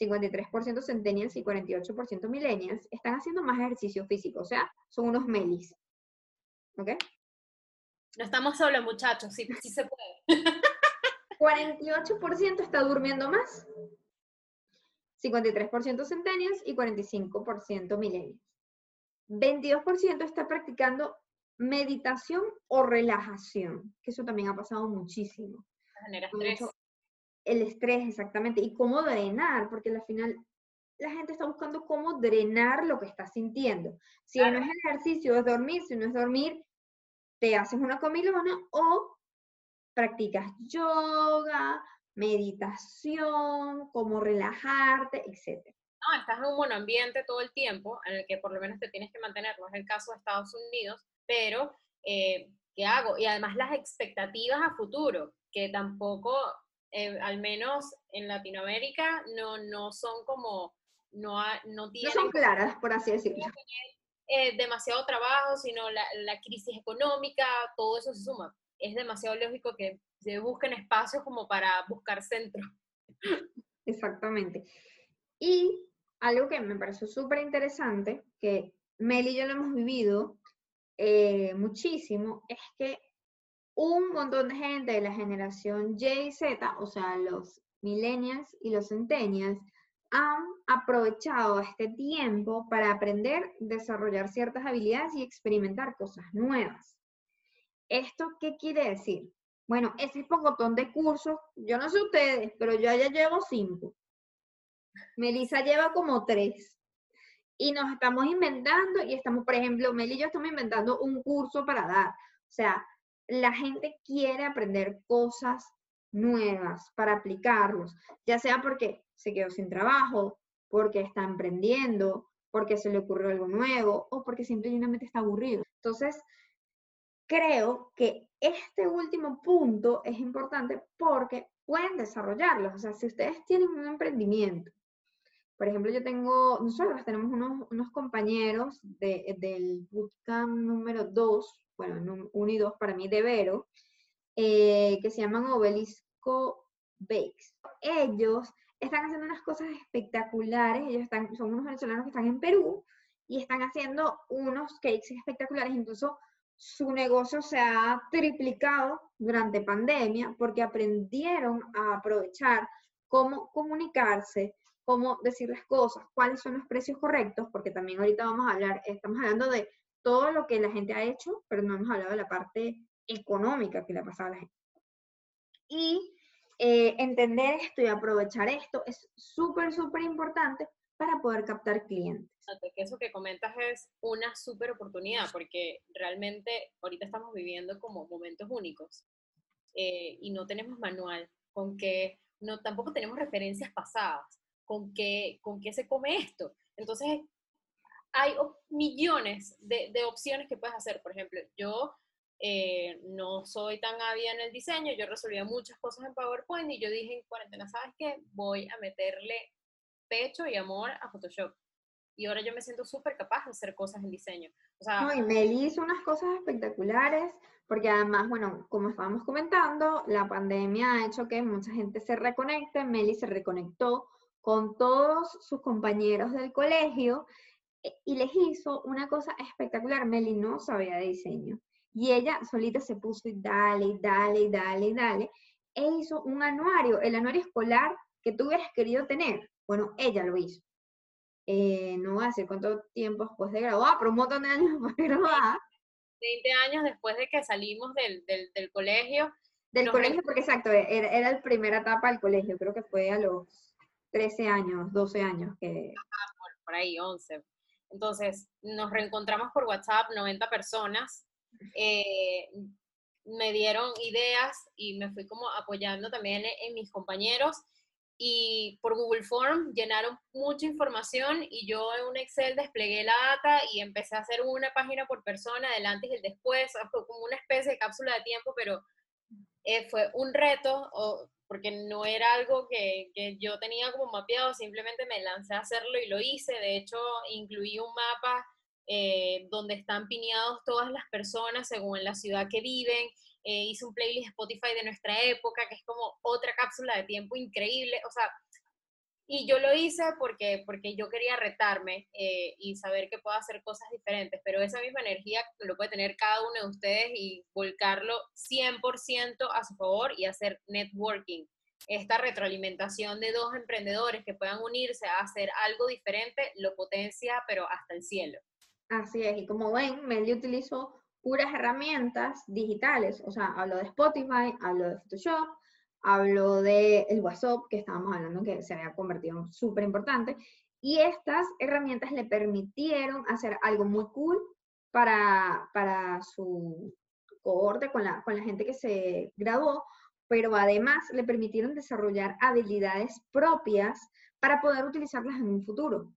53% centennials y 48% millennials están haciendo más ejercicio físico, o sea, son unos melis. ¿Ok? No estamos solos, muchachos, sí, sí se puede. 48% está durmiendo más, 53% centennials y 45% millennials. 22% está practicando meditación o relajación, que eso también ha pasado muchísimo. Genera estrés. El estrés, exactamente. Y cómo drenar, porque al final la gente está buscando cómo drenar lo que está sintiendo. Si no es ejercicio, es dormir. Si no es dormir, te haces una comilona o practicas yoga, meditación, cómo relajarte, etc. No, estás en un buen ambiente todo el tiempo, en el que por lo menos te tienes que mantener, no es el caso de Estados Unidos, pero eh, ¿qué hago? Y además las expectativas a futuro, que tampoco eh, al menos en Latinoamérica, no, no son como, no, no tienen... No son claras, por así decirlo. Eh, demasiado trabajo, sino la, la, crisis económica, todo eso se suma. Es demasiado lógico que se busquen espacios como para buscar centro. Exactamente. Y algo que me pareció súper interesante, que Mel y yo lo hemos vivido eh, muchísimo, es que un montón de gente de la generación Y y Z, o sea, los millennials y los centennials, han aprovechado este tiempo para aprender, desarrollar ciertas habilidades y experimentar cosas nuevas. ¿Esto qué quiere decir? Bueno, ese pocotón de cursos, yo no sé ustedes, pero yo ya llevo cinco. Melissa lleva como tres. Y nos estamos inventando y estamos, por ejemplo, Mel y yo estamos inventando un curso para dar. O sea, la gente quiere aprender cosas nuevas para aplicarlos, ya sea porque se quedó sin trabajo, porque está emprendiendo, porque se le ocurrió algo nuevo o porque simplemente está aburrido. Entonces, creo que este último punto es importante porque pueden desarrollarlos. O sea, si ustedes tienen un emprendimiento, por ejemplo, yo tengo, nosotros tenemos unos, compañeros del bootcamp número 2 bueno, uno y dos para mí de Vero, eh, que se llaman Obelisco Bakes. Ellos están haciendo unas cosas espectaculares, ellos están, son unos venezolanos que están en Perú y están haciendo unos cakes espectaculares, incluso su negocio se ha triplicado durante pandemia porque aprendieron a aprovechar cómo comunicarse, cómo decir las cosas, cuáles son los precios correctos, porque también ahorita vamos a hablar, estamos hablando de todo lo que la gente ha hecho, pero no hemos hablado de la parte económica que le ha pasado a la gente. Y eh, entender esto y aprovechar esto es súper, súper importante para poder captar clientes. Que eso que comentas es una súper oportunidad porque realmente ahorita estamos viviendo como momentos únicos eh, y no tenemos manual con que no tampoco tenemos referencias pasadas con qué con qué se come esto. Entonces hay millones de, de opciones que puedes hacer. Por ejemplo, yo eh, no soy tan ávida en el diseño, yo resolvía muchas cosas en PowerPoint y yo dije en cuarentena, ¿sabes qué? Voy a meterle pecho y amor a Photoshop. Y ahora yo me siento súper capaz de hacer cosas en diseño. O sea, no, y Meli hizo unas cosas espectaculares, porque además, bueno, como estábamos comentando, la pandemia ha hecho que mucha gente se reconecte. Meli se reconectó con todos sus compañeros del colegio eh, y les hizo una cosa espectacular. Meli no sabía de diseño. Y ella solita se puso y dale, dale, dale, dale. E hizo un anuario, el anuario escolar que tú hubieras querido tener. Bueno, ella lo hizo. Eh, no voy a decir cuánto tiempo después de graduar, pero un montón de años después de graduar. 20 años después de que salimos del, del, colegio. Del colegio, porque exacto, era, era la primera etapa del colegio, creo que fue a los 13 años, 12 años que... por, por ahí, 11. Entonces, nos reencontramos por WhatsApp, 90 personas, eh, me dieron ideas y me fui como apoyando también en, mis compañeros y por Google Form llenaron mucha información y yo en un Excel desplegué la data y empecé a hacer una página por persona, el antes y el después, como una especie de cápsula de tiempo, pero eh, fue un reto porque no era algo que, que, yo tenía como mapeado, simplemente me lancé a hacerlo y lo hice, de hecho incluí un mapa eh, donde están pineados todas las personas según la ciudad que viven. Eh, hice un playlist Spotify de nuestra época, que es como otra cápsula de tiempo increíble. O sea, y yo lo hice porque, porque yo quería retarme eh, y saber que puedo hacer cosas diferentes, pero esa misma energía lo puede tener cada uno de ustedes y volcarlo 100% a su favor y hacer networking. Esta retroalimentación de dos emprendedores que puedan unirse a hacer algo diferente lo potencia, pero hasta el cielo. Así es, y como ven, Meli utilizó puras herramientas digitales, o sea, hablo de Spotify, hablo de Photoshop, hablo de el WhatsApp, que estábamos hablando que se había convertido en súper importante, y estas herramientas le permitieron hacer algo muy cool para, para su cohorte con la, con la gente que se graduó, pero además le permitieron desarrollar habilidades propias para poder utilizarlas en un futuro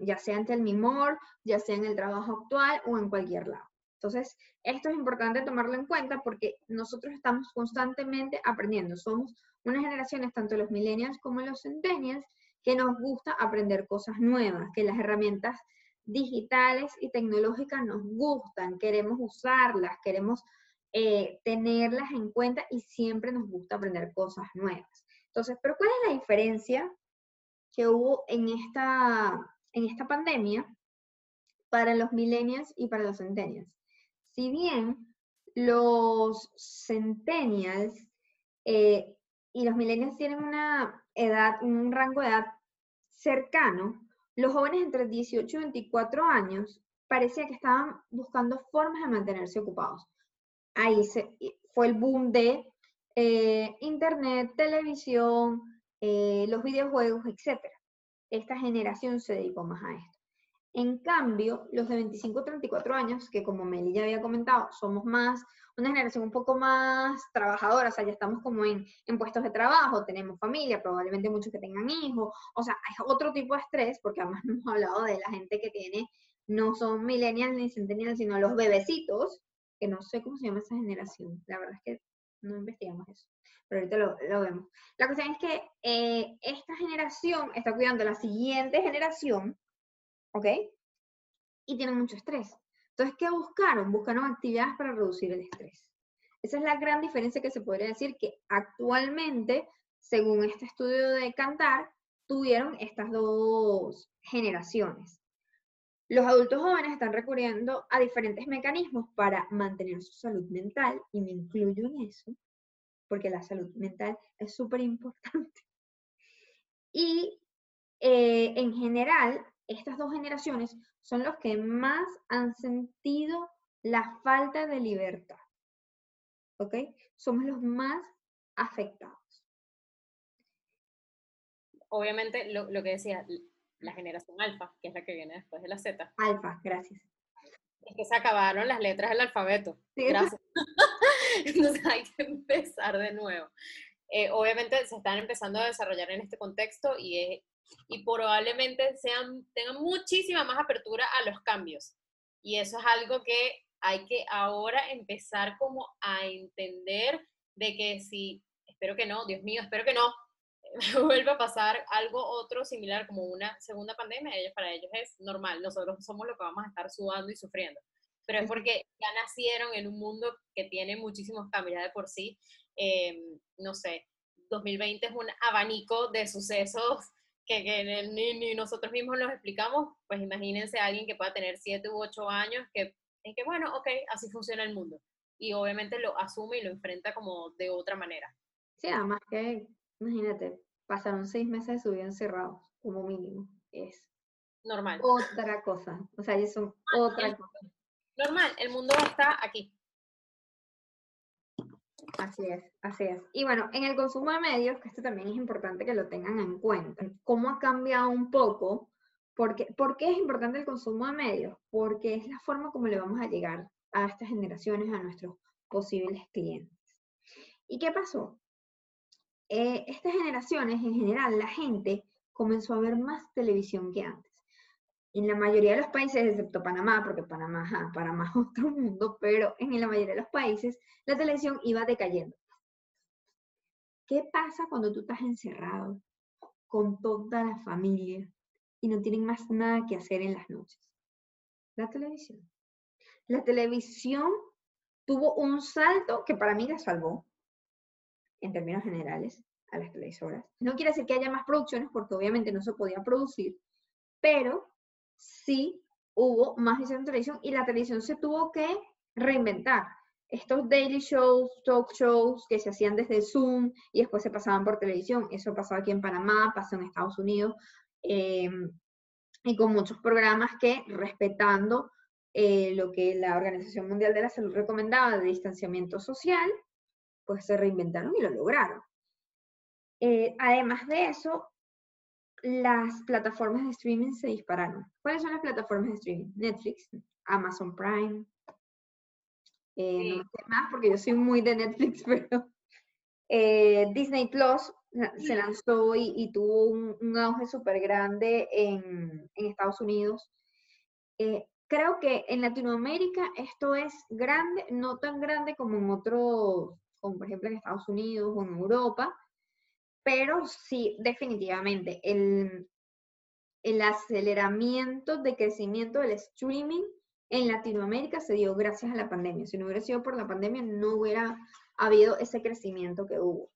ya sea en Telmimor, ya sea en el trabajo actual o en cualquier lado. Entonces, esto es importante tomarlo en cuenta porque nosotros estamos constantemente aprendiendo. Somos unas generaciones, tanto los millennials como los centennials, que nos gusta aprender cosas nuevas, que las herramientas digitales y tecnológicas nos gustan, queremos usarlas, queremos eh, tenerlas en cuenta y siempre nos gusta aprender cosas nuevas. Entonces, pero ¿cuál es la diferencia que hubo en esta, en esta pandemia para los millennials y para los centennials. Si bien los centennials eh, y los millennials tienen una edad, un rango de edad cercano, los jóvenes entre 18 y 24 años parecía que estaban buscando formas de mantenerse ocupados. Ahí fue el boom de eh, internet, televisión, eh, los videojuegos, etcétera esta generación se dedicó más a esto. En cambio, los de 25 a 34 años, que como Meli ya había comentado, somos más, una generación un poco más trabajadora, o sea, ya estamos como en, en puestos de trabajo, tenemos familia, probablemente muchos que tengan hijos, o sea, hay otro tipo de estrés, porque además no hemos hablado de la gente que tiene, no son millennials ni centennials, sino los bebecitos, que no sé cómo se llama esa generación, la verdad es que no investigamos eso pero ahorita lo, vemos. La cuestión es que eh, esta generación está cuidando a la siguiente generación, ¿ok? Y tienen mucho estrés. Entonces, ¿qué buscaron? Buscaron actividades para reducir el estrés. Esa es la gran diferencia que se podría decir que actualmente, según este estudio de Cantar, tuvieron estas dos generaciones. Los adultos jóvenes están recurriendo a diferentes mecanismos para mantener su salud mental, y me incluyo en eso, porque la salud mental es súper importante. Y eh, en general, estas dos generaciones son los que más han sentido la falta de libertad. ¿Ok? Somos los más afectados. Obviamente, lo, que decía, la generación alfa, que es la que viene después de la Z. Alfa, gracias. Es que se acabaron las letras del alfabeto. Gracias. Entonces hay que empezar de nuevo. Eh, obviamente se están empezando a desarrollar en este contexto y, y probablemente sean, tengan muchísima más apertura a los cambios. Y eso es algo que hay que ahora empezar como a entender de que si, espero que no, Dios mío, espero que no, vuelva a pasar algo otro similar como una segunda pandemia, ellos, para ellos es normal, nosotros somos los que vamos a estar sudando y sufriendo, pero es porque ya nacieron en un mundo que tiene muchísimos cambios ya de por sí, em, no sé, 2020 es un abanico de sucesos que, que ni, ni, nosotros mismos nos explicamos, pues imagínense a alguien que pueda tener 7 u 8 años, que, en que bueno, ok, así funciona el mundo. Y obviamente lo asume y lo enfrenta como de otra manera. Sí, además que, imagínate, pasaron seis meses de su vida encerrados, como mínimo. Es normal. Otra cosa. O sea, es otra cosa. Normal, el mundo está aquí. Así es, así es. Y bueno, en el consumo de medios, que esto también es importante que lo tengan en cuenta, cómo ha cambiado un poco, porque, ¿por qué es importante el consumo de medios? Porque es la forma como le vamos a llegar a estas generaciones, a nuestros posibles clientes. ¿Y qué pasó? Eh, estas generaciones, en general, la gente comenzó a ver más televisión que antes. En la mayoría de los países, excepto Panamá, porque Panamá, Panamá es otro mundo, pero en la mayoría de los países la televisión iba decayendo. ¿Qué pasa cuando tú estás encerrado con toda la familia y no tienen más nada que hacer en las noches? La televisión. La televisión tuvo un salto que para mí la salvó, en términos generales, a las televisoras. No quiere decir que haya más producciones, porque obviamente no se podía producir, pero sí hubo más visión en televisión y la televisión se tuvo que reinventar. Estos daily shows, talk shows que se hacían desde Zoom y después se pasaban por televisión, eso pasaba aquí en Panamá, pasó en Estados Unidos, em, y con muchos programas que respetando eh, lo que la Organización Mundial de la Salud recomendaba de distanciamiento social, pues se reinventaron y lo lograron. Eh, además de eso, las plataformas de streaming se dispararon. ¿Cuáles son las plataformas de streaming? Netflix, Amazon Prime. Eh, no sé más porque yo soy muy de Netflix, pero eh, Disney Plus se lanzó y, tuvo un, auge súper grande en, Estados Unidos. Eh, creo que en Latinoamérica esto es grande, no tan grande como en otros, como por ejemplo en Estados Unidos o en Europa, pero sí, definitivamente, el, el aceleramiento de crecimiento del streaming en Latinoamérica se dio gracias a la pandemia. Si no hubiera sido por la pandemia, no hubiera habido ese crecimiento que hubo.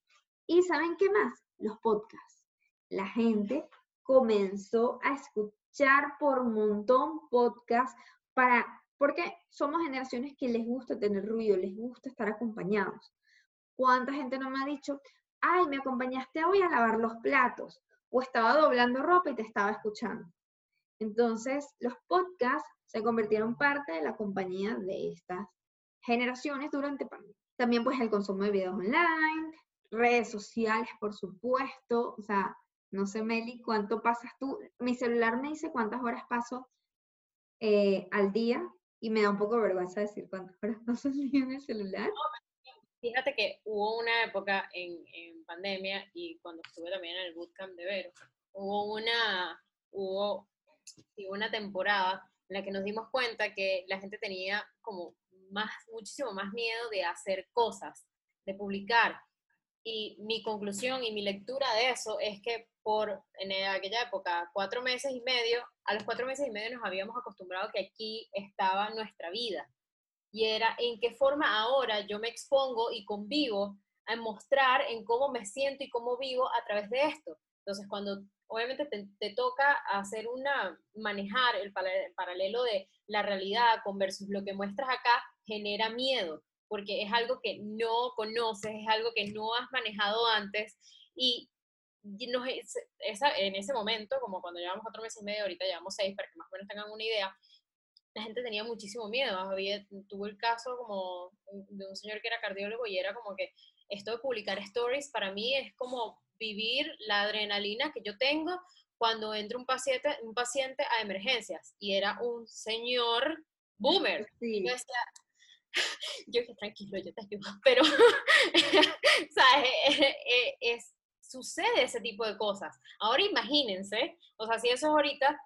¿Y saben qué más? Los podcasts. La gente comenzó a escuchar por montón podcasts para, porque somos generaciones que les gusta tener ruido, les gusta estar acompañados. ¿Cuánta gente no me ha dicho, ay, me acompañaste hoy a lavar los platos, o estaba doblando ropa y te estaba escuchando. Entonces, los podcasts se convirtieron parte de la compañía de estas generaciones durante pandemia. También pues el consumo de videos online, redes sociales, por supuesto, o sea, no sé, Meli, ¿cuánto pasas tú? Mi celular me dice cuántas horas paso eh, al día y me da un poco vergüenza decir cuántas horas paso al día en el celular. Fíjate que hubo una época en, pandemia y cuando estuve también en el bootcamp de Vero, hubo una, hubo una temporada en la que nos dimos cuenta que la gente tenía como más, muchísimo más miedo de hacer cosas, de publicar. Y mi conclusión y mi lectura de eso es que por, en aquella época, cuatro meses y medio, a los cuatro meses y medio nos habíamos acostumbrado que aquí estaba nuestra vida y era en qué forma ahora yo me expongo y convivo a mostrar en cómo me siento y cómo vivo a través de esto. Entonces, cuando obviamente te, toca hacer una, manejar el, paralelo de la realidad con versus lo que muestras acá, genera miedo, porque es algo que no conoces, es algo que no has manejado antes y en ese momento, como cuando llevamos cuatro meses y medio, ahorita llevamos seis, para que más o menos tengan una idea, la gente tenía muchísimo miedo. Había, tuvo el caso como de un señor que era cardiólogo y era como que esto de publicar stories para mí es como vivir la adrenalina que yo tengo cuando entra un paciente, un paciente a emergencias y era un señor boomer. Sí. Yo decía, yo que tranquilo, yo te ayudo, pero, ¿sabes? es, sucede ese tipo de cosas. Ahora imagínense, o sea, si eso es ahorita,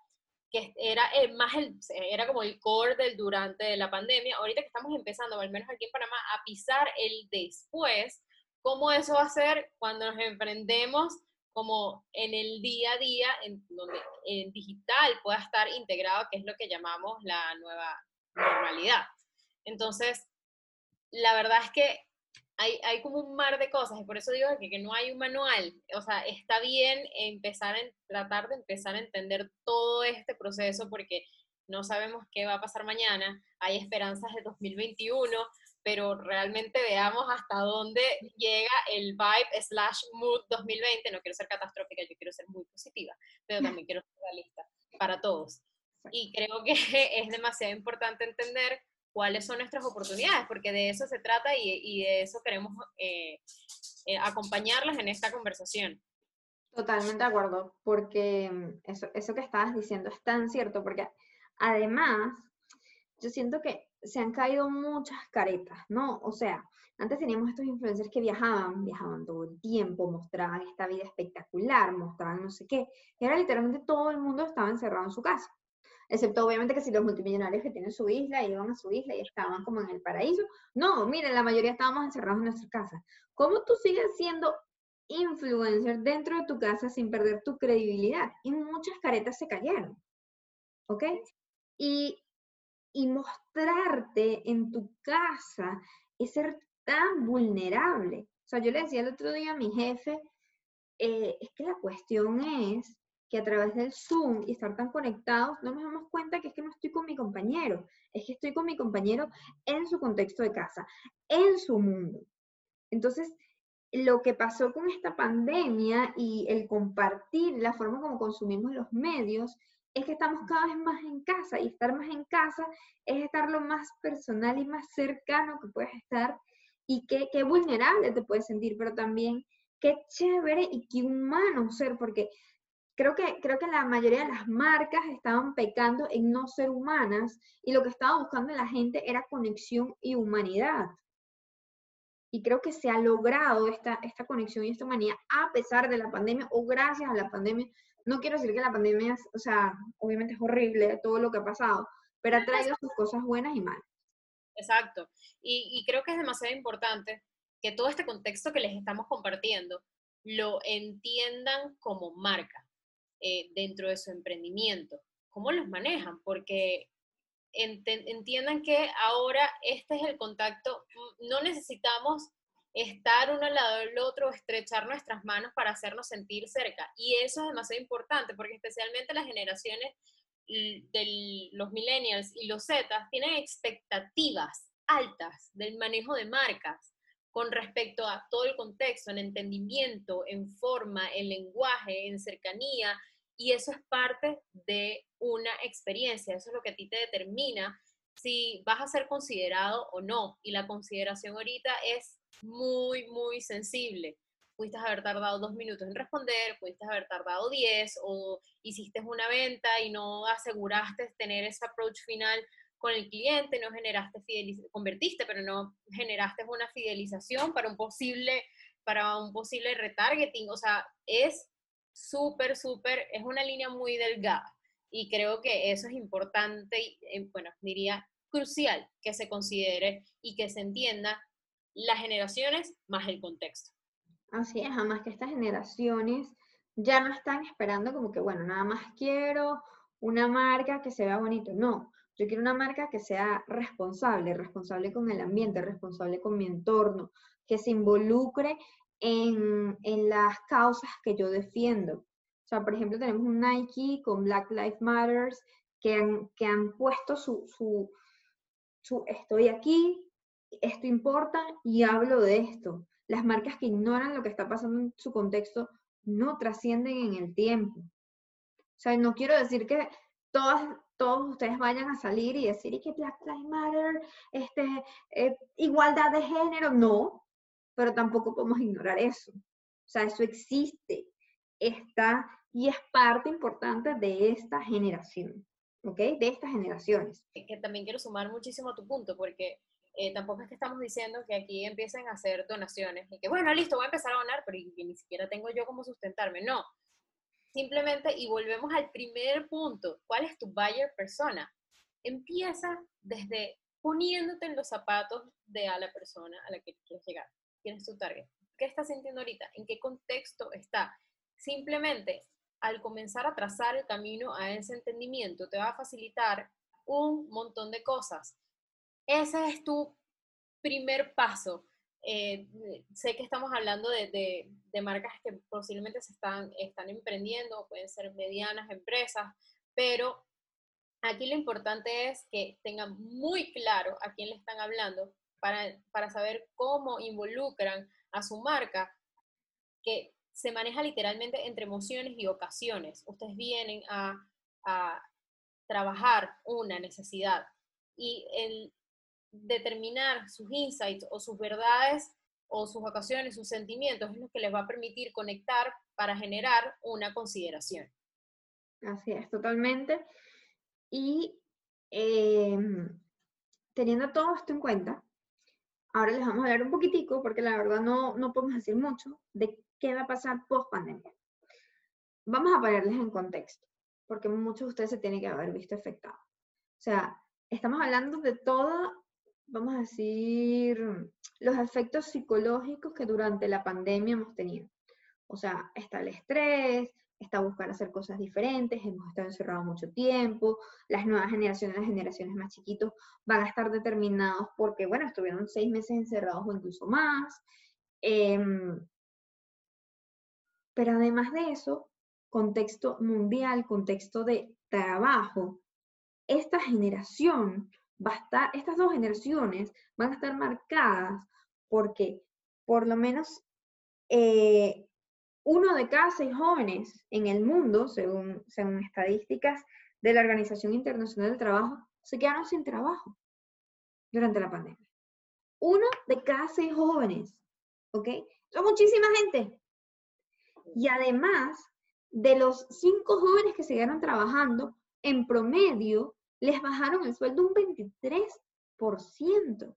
que era más el, era como el core del durante la pandemia, ahorita que estamos empezando, al menos aquí en Panamá, a pisar el después, ¿cómo eso va a ser cuando nos emprendemos como en el día a día, en donde en digital pueda estar integrado, que es lo que llamamos la nueva normalidad? Entonces, la verdad es que hay, como un mar de cosas y por eso digo que, que, no hay un manual. O sea, está bien empezar a tratar de empezar a entender todo este proceso porque no sabemos qué va a pasar mañana. Hay esperanzas de 2021, pero realmente veamos hasta dónde llega el vibe slash mood 2020. No quiero ser catastrófica, yo quiero ser muy positiva, pero también quiero ser realista para todos. Y creo que es demasiado importante entender cuáles son nuestras oportunidades, porque de eso se trata y, de eso queremos eh, eh, acompañarlas en esta conversación. Totalmente de acuerdo, porque mm, eso, eso que estabas diciendo es tan cierto, porque además yo siento que se han caído muchas caretas, ¿no? O sea, antes teníamos estos influencers que viajaban, viajaban todo el tiempo, mostraban esta vida espectacular, mostraban no sé qué, y ahora literalmente todo el mundo estaba encerrado en su casa excepto obviamente que si los multimillonarios que tienen su isla iban a su isla y estaban como en el paraíso. No, miren, la mayoría estábamos encerrados en nuestra casa. ¿Cómo tú sigues siendo influencer dentro de tu casa sin perder tu credibilidad? Y muchas caretas se cayeron. ¿Ok? Y, y mostrarte en tu casa es ser tan vulnerable. O sea, yo le decía el otro día a mi jefe, eh, es que la cuestión es que a través del Zoom y estar tan conectados, no nos damos cuenta que es que no estoy con mi compañero, es que estoy con mi compañero en su contexto de casa, en su mundo. Entonces, lo que pasó con esta pandemia y el compartir la forma como consumimos los medios es que estamos cada vez más en casa y estar más en casa es estar lo más personal y más cercano que puedes estar y qué, qué vulnerable te puedes sentir, pero también qué chévere y qué humano ser, porque creo que, creo que la mayoría de las marcas estaban pecando en no ser humanas y lo que estaba buscando la gente era conexión y humanidad. Y creo que se ha logrado esta, esta conexión y esta humanidad a pesar de la pandemia o gracias a la pandemia. No quiero decir que la pandemia, o sea, obviamente es horrible todo lo que ha pasado, pero ha traído sus cosas buenas y malas. Exacto. Y, y creo que es demasiado importante que todo este contexto que les estamos compartiendo lo entiendan como marca eh, dentro de su emprendimiento. ¿Cómo los manejan? Porque entiendan que ahora este es el contacto, mm, no necesitamos estar uno al lado del otro, estrechar nuestras manos para hacernos sentir cerca. Y eso es demasiado importante, porque especialmente las generaciones de los millennials y los zetas tienen expectativas altas del manejo de marcas con respecto a todo el contexto, en entendimiento, en forma, en lenguaje, en cercanía, y eso es parte de una experiencia, eso es lo que a ti te determina si vas a ser considerado o no. Y la consideración ahorita es muy, muy sensible. Pudiste haber tardado dos minutos en responder, pudiste haber tardado diez, o hiciste una venta y no aseguraste tener ese approach final con el cliente, no generaste fidelización, convertiste, pero no generaste una fidelización para un posible, para un posible retargeting. O sea, es súper, súper, es una línea muy delgada y creo que eso es importante, y, eh, bueno, diría crucial que se considere y que se entienda las generaciones más el contexto. Así es, además que estas generaciones ya no están esperando como que, bueno, nada más quiero una marca que se vea bonito. No, yo quiero una marca que sea responsable, responsable con el ambiente, responsable con mi entorno, que se involucre en, las causas que yo defiendo. O sea, por ejemplo, tenemos un Nike con Black Lives Matters que han, que han puesto su, su, su, estoy aquí, esto importa y hablo de esto. Las marcas que ignoran lo que está pasando en su contexto no trascienden en el tiempo. O sea, no quiero decir que todas, todos ustedes vayan a salir y decir y que Black Lives Matter, este, eh, igualdad de género, no, pero tampoco podemos ignorar eso. O sea, eso existe, está y es parte importante de esta generación, ¿ok? De estas generaciones. Que también quiero sumar muchísimo a tu punto, porque eh, tampoco es que estamos diciendo que aquí empiecen a hacer donaciones y que, bueno, listo, voy a empezar a donar, pero ni siquiera tengo yo cómo sustentarme. No, simplemente, y volvemos al primer punto, ¿cuál es tu buyer persona? Empieza desde poniéndote en los zapatos de a la persona a la que quieres llegar. ¿Quién es tu target? ¿Qué está sintiendo ahorita? ¿En qué contexto está? Simplemente, al comenzar a trazar el camino a ese entendimiento, te va a facilitar un montón de cosas. Ese es tu primer paso. Eh, sé que estamos hablando de, de, marcas que posiblemente se están, están emprendiendo, pueden ser medianas empresas, pero aquí lo importante es que tengan muy claro a quién le están hablando para, para saber cómo involucran a su marca, que se maneja literalmente entre emociones y ocasiones. Ustedes vienen a, a trabajar una necesidad y el determinar sus insights o sus verdades o sus ocasiones, sus sentimientos, es lo que les va a permitir conectar para generar una consideración. Así es, totalmente. Y em, teniendo todo esto en cuenta, ahora les vamos a hablar un poquitico, porque la verdad no, no podemos decir mucho, de qué va a pasar post pandemia. Vamos a ponerles en contexto, porque muchos de ustedes se tienen que haber visto afectados. O sea, estamos hablando de todo vamos a decir, los efectos psicológicos que durante la pandemia hemos tenido. O sea, está el estrés, está buscar hacer cosas diferentes, hemos estado encerrados mucho tiempo, las nuevas generaciones, las generaciones más chiquitos van a estar determinados porque, bueno, estuvieron seis meses encerrados o incluso más. Em, pero además de eso, contexto mundial, contexto de trabajo, esta generación estas dos generaciones van a estar marcadas porque por lo menos eh, uno de cada seis jóvenes en el mundo, según, estadísticas de la Organización Internacional del Trabajo, se quedaron sin trabajo durante la pandemia. Uno de cada seis jóvenes, ¿ok? Son muchísima gente. Y además, de los cinco jóvenes que se quedaron trabajando, en promedio, les bajaron el sueldo un 23%.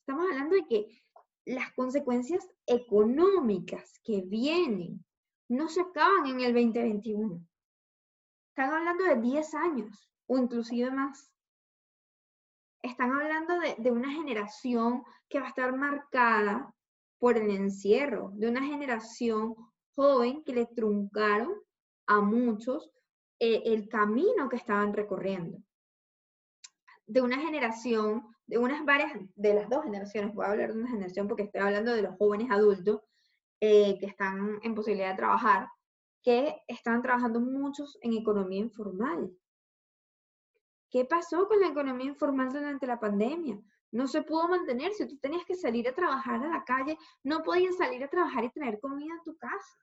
Estamos hablando de que las consecuencias económicas que vienen no se acaban en el 2021. Están hablando de 10 años o inclusive más. Están hablando de, una generación que va a estar marcada por el encierro, de una generación joven que le truncaron a muchos eh, el camino que estaban recorriendo de una generación, de unas varias, de las dos generaciones, voy a hablar de una generación porque estoy hablando de los jóvenes adultos eh, que están en posibilidad de trabajar, que estaban trabajando muchos en economía informal. ¿Qué pasó con la economía informal durante la pandemia? No se pudo mantener. Si tú tenías que salir a trabajar a la calle, no podías salir a trabajar y traer comida a tu casa.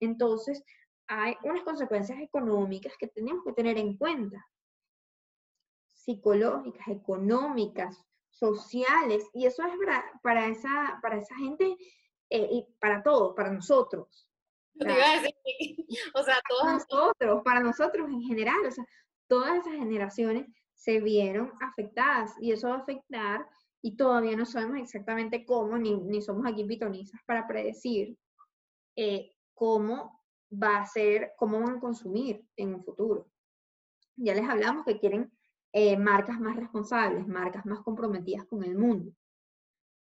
Entonces, hay unas consecuencias económicas que tenemos que tener en cuenta psicológicas, económicas, sociales, y eso es para, esa, para esa gente eh, y para todos, para nosotros. o sea, todos nosotros, para nosotros en general, o sea, todas esas generaciones se vieron afectadas y eso va a afectar y todavía no sabemos exactamente cómo, ni, ni somos aquí pitonizas para predecir eh, cómo va a ser, cómo van a consumir en un futuro. Ya les hablamos que quieren eh, marcas más responsables, marcas más comprometidas con el mundo.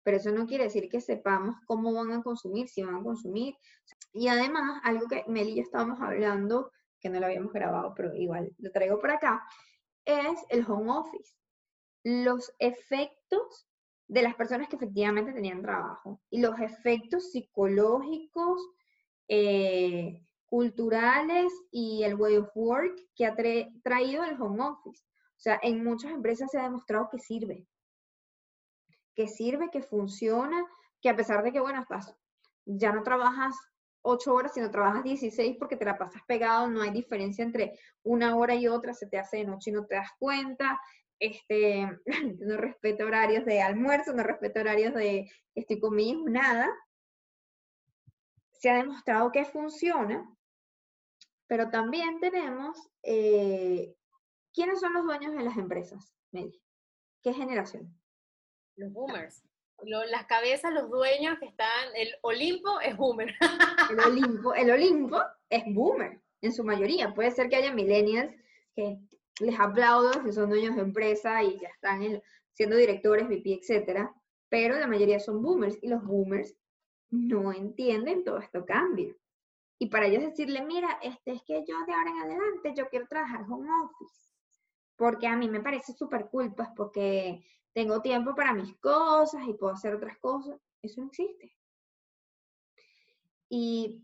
Pero eso no quiere decir que sepamos cómo van a consumir, si van a consumir. Y además, algo que Mel y yo estábamos hablando, que no lo habíamos grabado, pero igual lo traigo por acá, es el home office. Los efectos de las personas que efectivamente tenían trabajo y los efectos psicológicos, eh, culturales y el way of work que ha traído el home office. O sea, en muchas empresas se ha demostrado que sirve, que sirve, que funciona, que a pesar de que, bueno, estás, ya no trabajas ocho horas, sino trabajas 16 porque te la pasas pegado, no hay diferencia entre una hora y otra, se te hace de noche y no te das cuenta, este, no respeto horarios de almuerzo, no respeto horarios de estoy conmigo, nada. se ha demostrado que funciona, pero también tenemos, eh, ¿quiénes son los dueños de las empresas, Meli? ¿Qué generación? Los boomers. las cabezas, los dueños que están, el Olimpo es boomer. El Olimpo, el Olimpo es boomer, en su mayoría. Puede ser que haya millennials que les aplaudo, que son dueños de empresa y ya están siendo directores, VP, etcétera, pero la mayoría son boomers y los boomers no entienden todo esto cambia. Y para ellos decirle, mira, este es que yo de ahora en adelante yo quiero trabajar home office, porque a mí me parece súper cool, pues porque tengo tiempo para mis cosas y puedo hacer otras cosas. Eso no existe. Y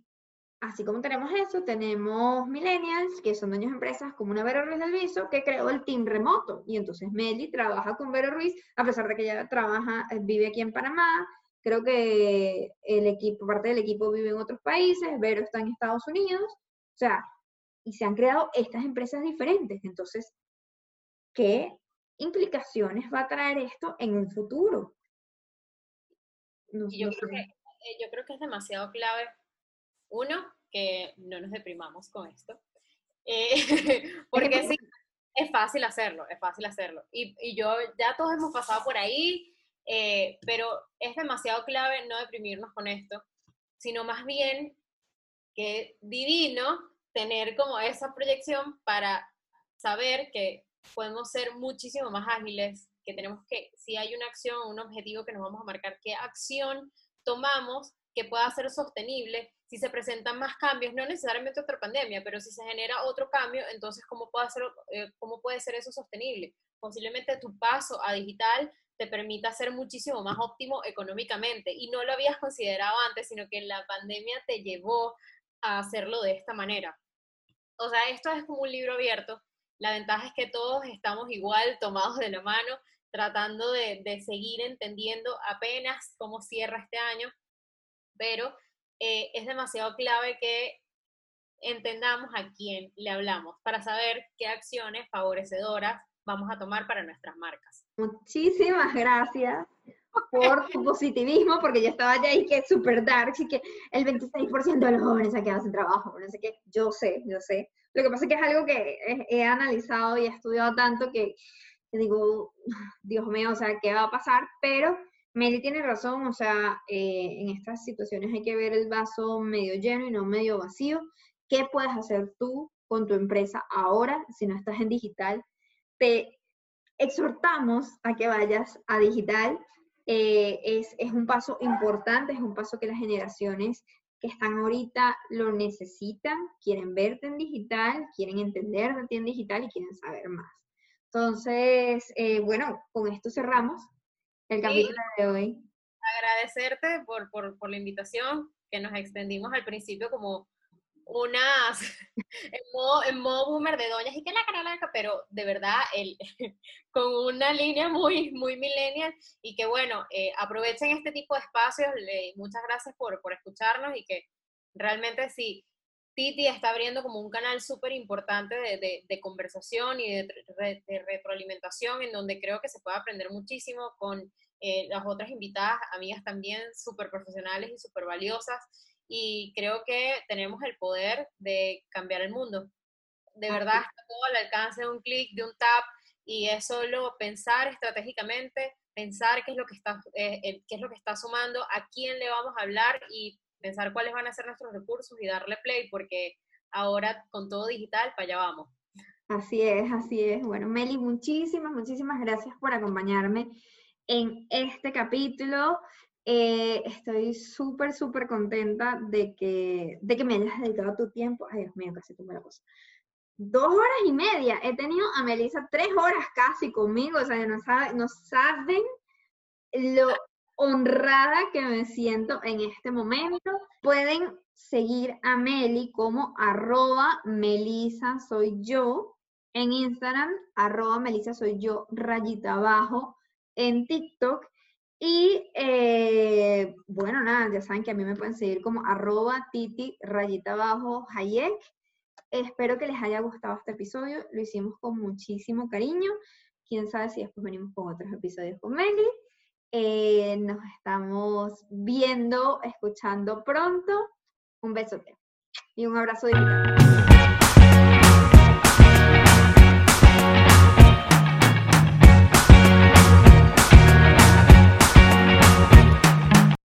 así como tenemos eso, tenemos millennials, que son dueños de empresas como una Vero Ruiz del Viso, que creó el team remoto. Y entonces Meli trabaja con Vero Ruiz, a pesar de que ella trabaja, eh, vive aquí en Panamá, Creo que el equipo, parte del equipo vive en otros países, Vero está en Estados Unidos, o sea, y se han creado estas empresas diferentes. Entonces, ¿qué implicaciones va a traer esto en un futuro? yo, creo que, eh, yo creo que es demasiado clave, uno, que no nos deprimamos con esto, eh, porque sí, es fácil hacerlo, es fácil hacerlo. Y, y yo, ya todos hemos pasado por ahí, eh, pero es demasiado clave no deprimirnos con esto, sino más bien que divino tener como esa proyección para saber que podemos ser muchísimo más ágiles, que tenemos que, si hay una acción, un objetivo que nos vamos a marcar, qué acción tomamos que pueda ser sostenible, si se presentan más cambios, no necesariamente otra pandemia, pero si se genera otro cambio, entonces ¿cómo puede eh, cómo puede ser eso sostenible? Posiblemente tu paso a digital te permita ser muchísimo más óptimo económicamente. Y no lo habías considerado antes, sino que la pandemia te llevó a hacerlo de esta manera. O sea, esto es como un libro abierto. La ventaja es que todos estamos igual, tomados de la mano, tratando de, seguir entendiendo apenas cómo cierra este año, pero eh, es demasiado clave que entendamos a quién le hablamos para saber qué acciones favorecedoras vamos a tomar para nuestras marcas. Muchísimas gracias por tu positivismo, porque yo estaba ya ahí que súper dark, y que el 26% de los jóvenes se han quedado sin trabajo, no sé qué, yo sé, yo sé. Lo que pasa es que es algo que he, analizado y he estudiado tanto que, digo, Dios mío, o sea, ¿qué va a pasar? Pero Meli tiene razón, o sea, eh, en estas situaciones hay que ver el vaso medio lleno y no medio vacío. ¿Qué puedes hacer tú con tu empresa ahora si no estás en digital? te exhortamos a que vayas a digital. Eh, es, es un paso importante, es un paso que las generaciones que están ahorita lo necesitan, quieren verte en digital, quieren entender de ti en digital y quieren saber más. Entonces, eh, bueno, con esto cerramos el capítulo de hoy. Agradecerte por, por, por, la invitación que nos extendimos al principio como unas, en modo, boomer de doñas y que la cara larga, pero de verdad, el, con una línea muy, muy millennial y que bueno, eh, aprovechen este tipo de espacios, muchas gracias por, por escucharnos y que realmente sí, Titi está abriendo como un canal súper importante de, de, conversación y de, de, retroalimentación en donde creo que se puede aprender muchísimo con eh, las otras invitadas, amigas también súper profesionales y súper valiosas y creo que tenemos el poder de cambiar el mundo. De verdad, está todo al alcance de un clic, de un tap, y es solo pensar estratégicamente, pensar qué es lo que está, eh, qué es lo que está sumando, a quién le vamos a hablar y pensar cuáles van a ser nuestros recursos y darle play, porque ahora con todo digital, para allá vamos. Así es, así es. Bueno, Meli, muchísimas, muchísimas gracias por acompañarme en este capítulo. Eh, estoy súper, súper contenta de que, de que me hayas dedicado tu tiempo. Ay, Dios mío, casi tuve la cosa. Dos horas y media. He tenido a Melissa tres horas casi conmigo. O sea, no, no saben lo honrada que me siento en este momento. Pueden seguir a Meli como arroba Melissa soy yo en Instagram, arroba Melissa soy yo, rayita abajo en TikTok y eh, bueno, nada, ya saben que a mí me pueden seguir como arroba titi rayita abajo hayek. Espero que les haya gustado este episodio, lo hicimos con muchísimo cariño. Quién sabe si después venimos con otros episodios con Meli. Eh, nos estamos viendo, escuchando pronto Un besote y un abrazo digital.